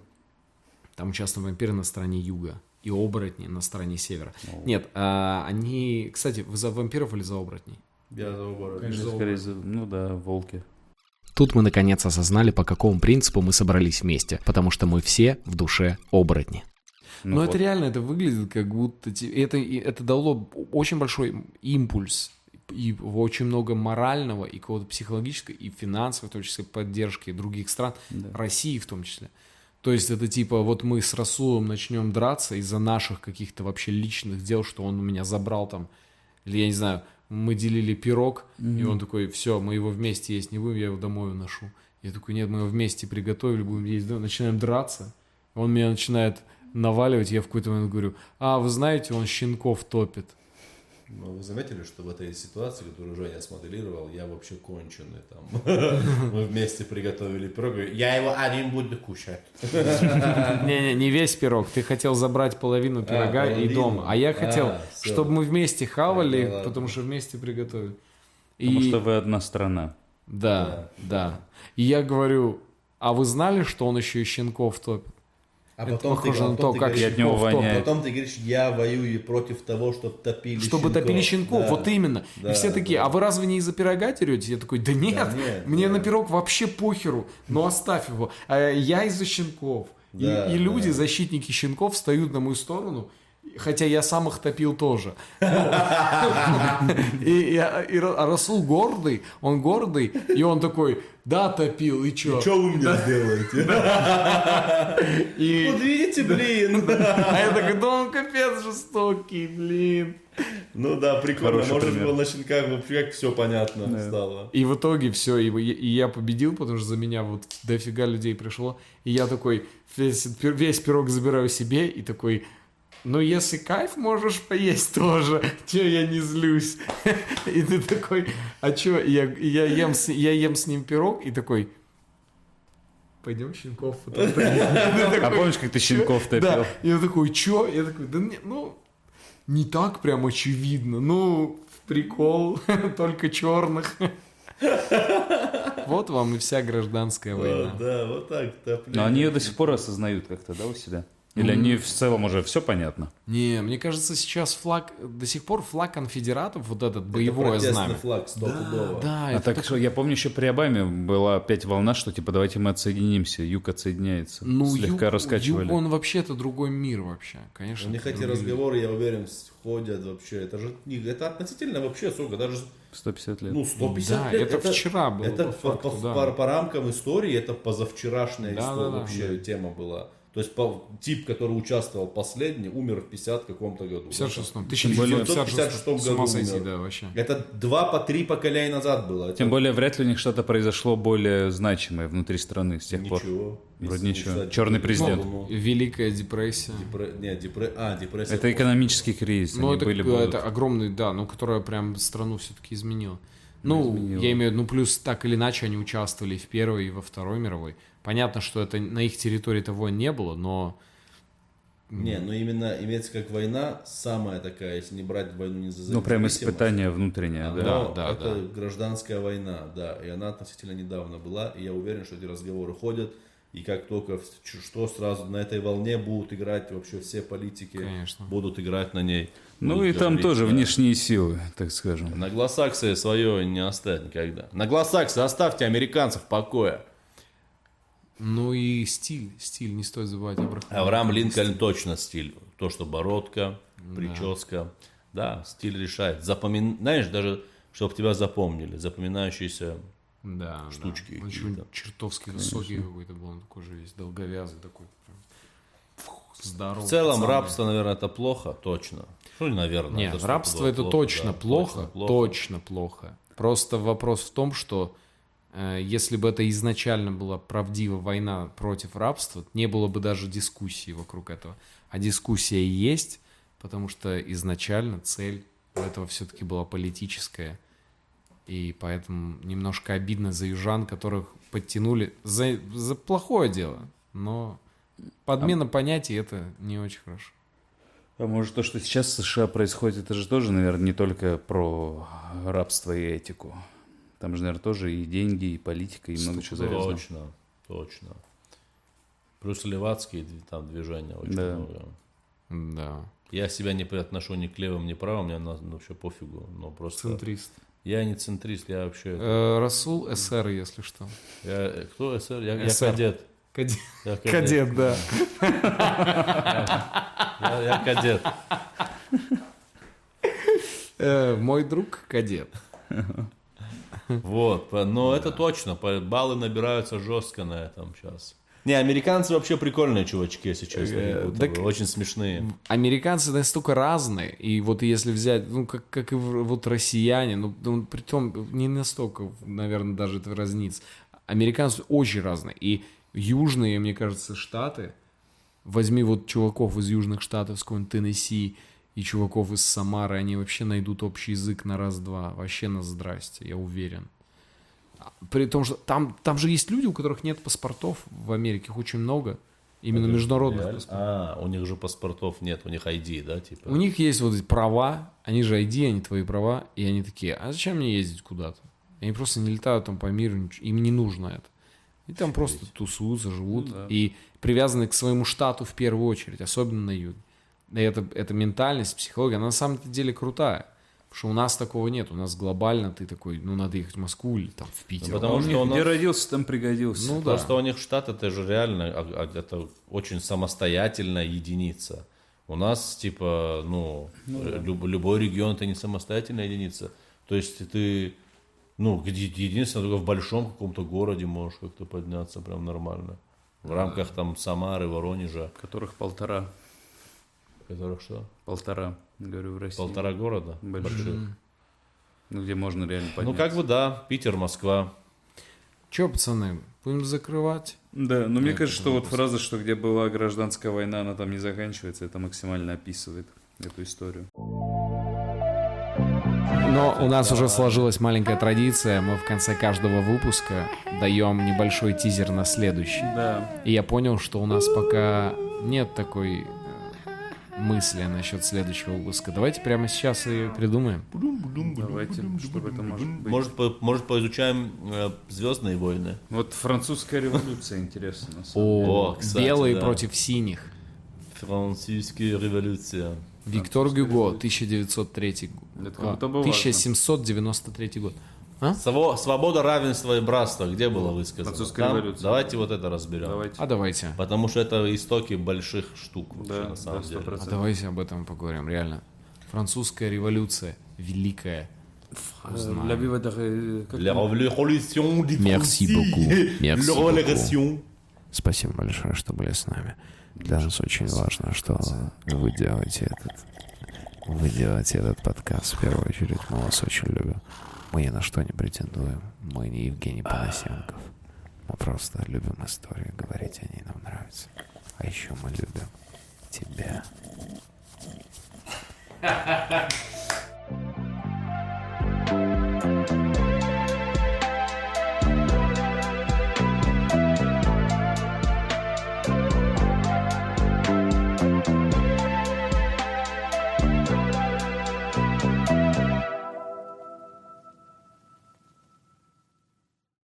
Там участвовали вампиры на стороне юга и оборотни на стороне севера. Нет, а, они... Кстати, вы за вампиров или за оборотней? Я за оборот. Конечно, за Скорее, за- ну да, волки. Тут мы наконец осознали, по какому принципу мы собрались вместе, потому что мы все в душе оборотни. Ну Но вот. это реально, это выглядит как будто... Это, это дало очень большой импульс и очень много морального и какого-то психологического и финансовой, в том числе, поддержки других стран, России в том числе. То есть это типа, вот мы с Расулом начнем драться из-за наших каких-то вообще личных дел, что он у меня забрал там, или я не знаю, мы делили пирог, и он такой, все, мы его вместе есть не будем, я его домой уношу. Я такой, нет, мы его вместе приготовили, будем есть, дома». начинаем драться. Он меня начинает наваливать, я в какой-то момент говорю, а, вы знаете, он щенков топит. Ну, вы заметили, что в этой ситуации, которую Женя смоделировал, я вообще конченый там. Мы вместе приготовили пирог. Я его один буду кушать. Не-не, не весь пирог. Ты хотел забрать половину пирога и дома. А я хотел, А, всё. чтобы мы вместе хавали, потому что вместе приготовили. Потому что вы одна страна. Да, да. И я говорю, а вы знали, что он еще и щенков топит? А Это потом ты, похоже на то, как говоришь, И от него воняет. Потом ты говоришь, я воюю против того, чтобы топили Чтобы щенков. топили щенков, Да. вот именно. Да, и все такие, да. а вы разве не из-за пирога терете? Я такой, да нет, Да нет, мне да. на пирог вообще похеру, но оставь его. А я из-за щенков. И- Да, и, люди, да. защитники щенков, встают на мою сторону, хотя я сам их топил тоже. И, и- и Ра- а Расул гордый, он гордый, и он такой, да, топил, и чё? Что вы мне сделаете? И- Вот видите, блин. А я такой, да он капец жестокий, блин. Ну да, прикольно. Хороший Может, пример. было на щенках вообще как все понятно стало. И в итоге все, и, и- и я победил, потому что за меня вот дофига людей пришло. И я такой весь, весь пирог забираю себе и такой, ну если кайф, можешь поесть тоже. Че я не злюсь? И ты такой, а че? Я, я, ем, с, я ем с ним пирог и такой, пойдем щенков потом А помнишь, как ты щенков топил? Да, я такой, чё? Я такой, да не, ну, не так прям очевидно. Ну, прикол, только черных. Вот вам и вся гражданская война. Да, вот так. Но они ее до сих пор осознают как-то, да, у себя? Или они в целом уже все понятно? Не, мне кажется, сейчас флаг, до сих пор флаг конфедератов, вот этот Это боевое знамя. флаг стопудово. Да, А это так так- что я помню еще при Обаме была опять волна, что типа давайте мы отсоединимся, юг отсоединяется. ну, Слегка юг- раскачивали. юг, он вообще-то другой мир вообще, конечно. У них это эти разговоры, я уверен, ходят вообще. Это же это относительно вообще сколько, даже 150 лет. ну 150 Да, лет. это вчера было, Это по факту, по- да. по- по рамкам истории это позавчерашняя Да, история да, да. вообще тема была. То есть по- тип, который участвовал последний, умер в 50 каком-то году. В 56-м, Тем более- 1956 в с ума 56 сойти, году да, вообще. Это два по три поколения назад было. Тем Это более вряд ли у них что-то произошло более значимое внутри страны с тех пор. Ничего. Вроде ничего. кстати, Черный президент. ну, Великая депрессия. депре- Не, депре- а, депрессия. Это экономический кризис. Ну, это, были, это огромный, да, ну, которая прям страну все-таки изменила. Ну, изменила. я имею в виду, ну, плюс так или иначе они участвовали и в Первой, и во Второй мировой. Понятно, что это на их территории того не было, но Не, ну именно имеется как война, самая такая, если не брать войну не за Ну, прям независимость, испытание внутреннее, да. Да, да, это да. гражданская война, да, и она относительно недавно была, и я уверен, что эти разговоры ходят, и как только что сразу на этой волне будут играть вообще все политики, Конечно. будут играть на ней. Ну Будут и там тоже да. внешние силы, так скажем. На гласаксе свое не оставят никогда. На гласаксе оставьте американцев в покое. Ну и стиль, стиль, не стоит забывать Абрахам. Авраам Линкольн точно стиль. То, что бородка, прическа. Да, стиль решает. Запомин... Знаешь, даже, чтобы тебя запомнили. Запоминающиеся Да, штучки да. Он еще чертовски высокий какой-то был, он такой же весь долговязый такой. прям. Фух, здоровый. В целом, пацан. рабство, наверное, это плохо, точно. Ну, наверное. Нет, это рабство это плохо, точно, да, плохо, точно плохо, Просто вопрос в том, что если бы это изначально была правдива война против рабства, не было бы даже дискуссии вокруг этого. А дискуссия есть, потому что изначально цель у этого все-таки была политическая. И поэтому немножко обидно за южан, которых подтянули за, за плохое дело. Но подмена понятий это не очень хорошо. А может то, что сейчас в США происходит, это же тоже, наверное, не только про рабство и этику. Там же, наверное, тоже и деньги, и политика, и много чего завязано. Точно, точно. Плюс левацкие там движения очень Да. много. Да. Я себя не отношу ни к левым, ни к правым, мне на- ну, вообще пофигу. Но просто Центрист. я не центрист, я вообще... Э, Расул СР, если что. Я, э, кто СР? Я, я кадет. Кадет, Я кадет, да. Я, я кадет. Э, Мой друг кадет. Вот, но это точно, баллы набираются жестко на этом сейчас. Не, американцы вообще прикольные чувачки, если честно, Э, так- очень смешные. Американцы настолько разные, и вот если взять, ну, как, как и вот россияне, ну, ну, притом не настолько, наверное, даже это разнится. Американцы очень разные, и южные, мне кажется, штаты, возьми вот чуваков из южных штатов, с какого-нибудь Теннесси, и чуваков из Самары, они вообще найдут общий язык на раз-два, вообще на здрасте, я уверен. А, При том, что там, там же есть люди, у которых нет паспортов в Америке, их очень много, именно международных Реально? паспортов. А, у них же паспортов нет, у них ID, да, типа? У них есть вот эти права, они же ID, они твои права, и они такие, а зачем мне ездить куда-то? Они просто не летают там по миру, им не нужно это. И там просто тусуются, живут, Ну да. и привязаны к своему штату в первую очередь, особенно на юге. Это, эта ментальность, психология, она на самом деле крутая. Потому что у нас такого нет. У нас глобально ты такой, ну, надо ехать в Москву или там в Питер. потому У что них у нас- где родился, там пригодился. Ну да. Просто у них штат это же реально а- а, это очень самостоятельная единица. У нас типа, ну, люб- любой регион это не самостоятельная единица. То есть ты, ну, единственное только в большом каком-то городе можешь как-то подняться прям нормально. В рамках там Самары, Воронежа, которых полтора. Которых что? Полтора, говорю, в России. Полтора города Больших. больших. Ну, где можно реально Ну, подняться. как бы да, Питер, Москва. Че, пацаны, будем закрывать? Да, но мне Это кажется, что вот фраза, что где была гражданская война, она там не заканчивается, это максимально описывает эту историю. Но у нас уже сложилась маленькая традиция. Мы в конце каждого выпуска даем небольшой тизер на следующий. Да. И я понял, что у нас пока нет такой мысли насчет следующего выпуска. Давайте прямо сейчас и придумаем. Давайте, чтобы это может быть. Может, по- может поизучаем э, Звездные войны? Вот французская революция самом О, О, кстати, белые да. против синих. Французская революция. Виктор Гюго, 1903 год. Это как А, будто бы важно. 1793 год. А? Сво- Свобода, равенство и братство, где было высказано? Французская Там? революция. Давайте вот это разберем. Давайте. А давайте. Потому что это истоки больших штук вообще, Да, на да, самом сто деле. А давайте об этом поговорим, реально. Французская революция, великая. Узнаем. Ля Вива де- как La révolution du Merci beaucoup. Merci La. Спасибо большое, что были с нами. Для нас очень важно, что вы делаете этот, вы делаете этот подкаст в первую очередь. Мы вас очень любим. Мы ни на что не претендуем. Мы не Евгений Панасенков. Мы просто любим историю, говорить о ней нам нравится. А еще мы любим тебя.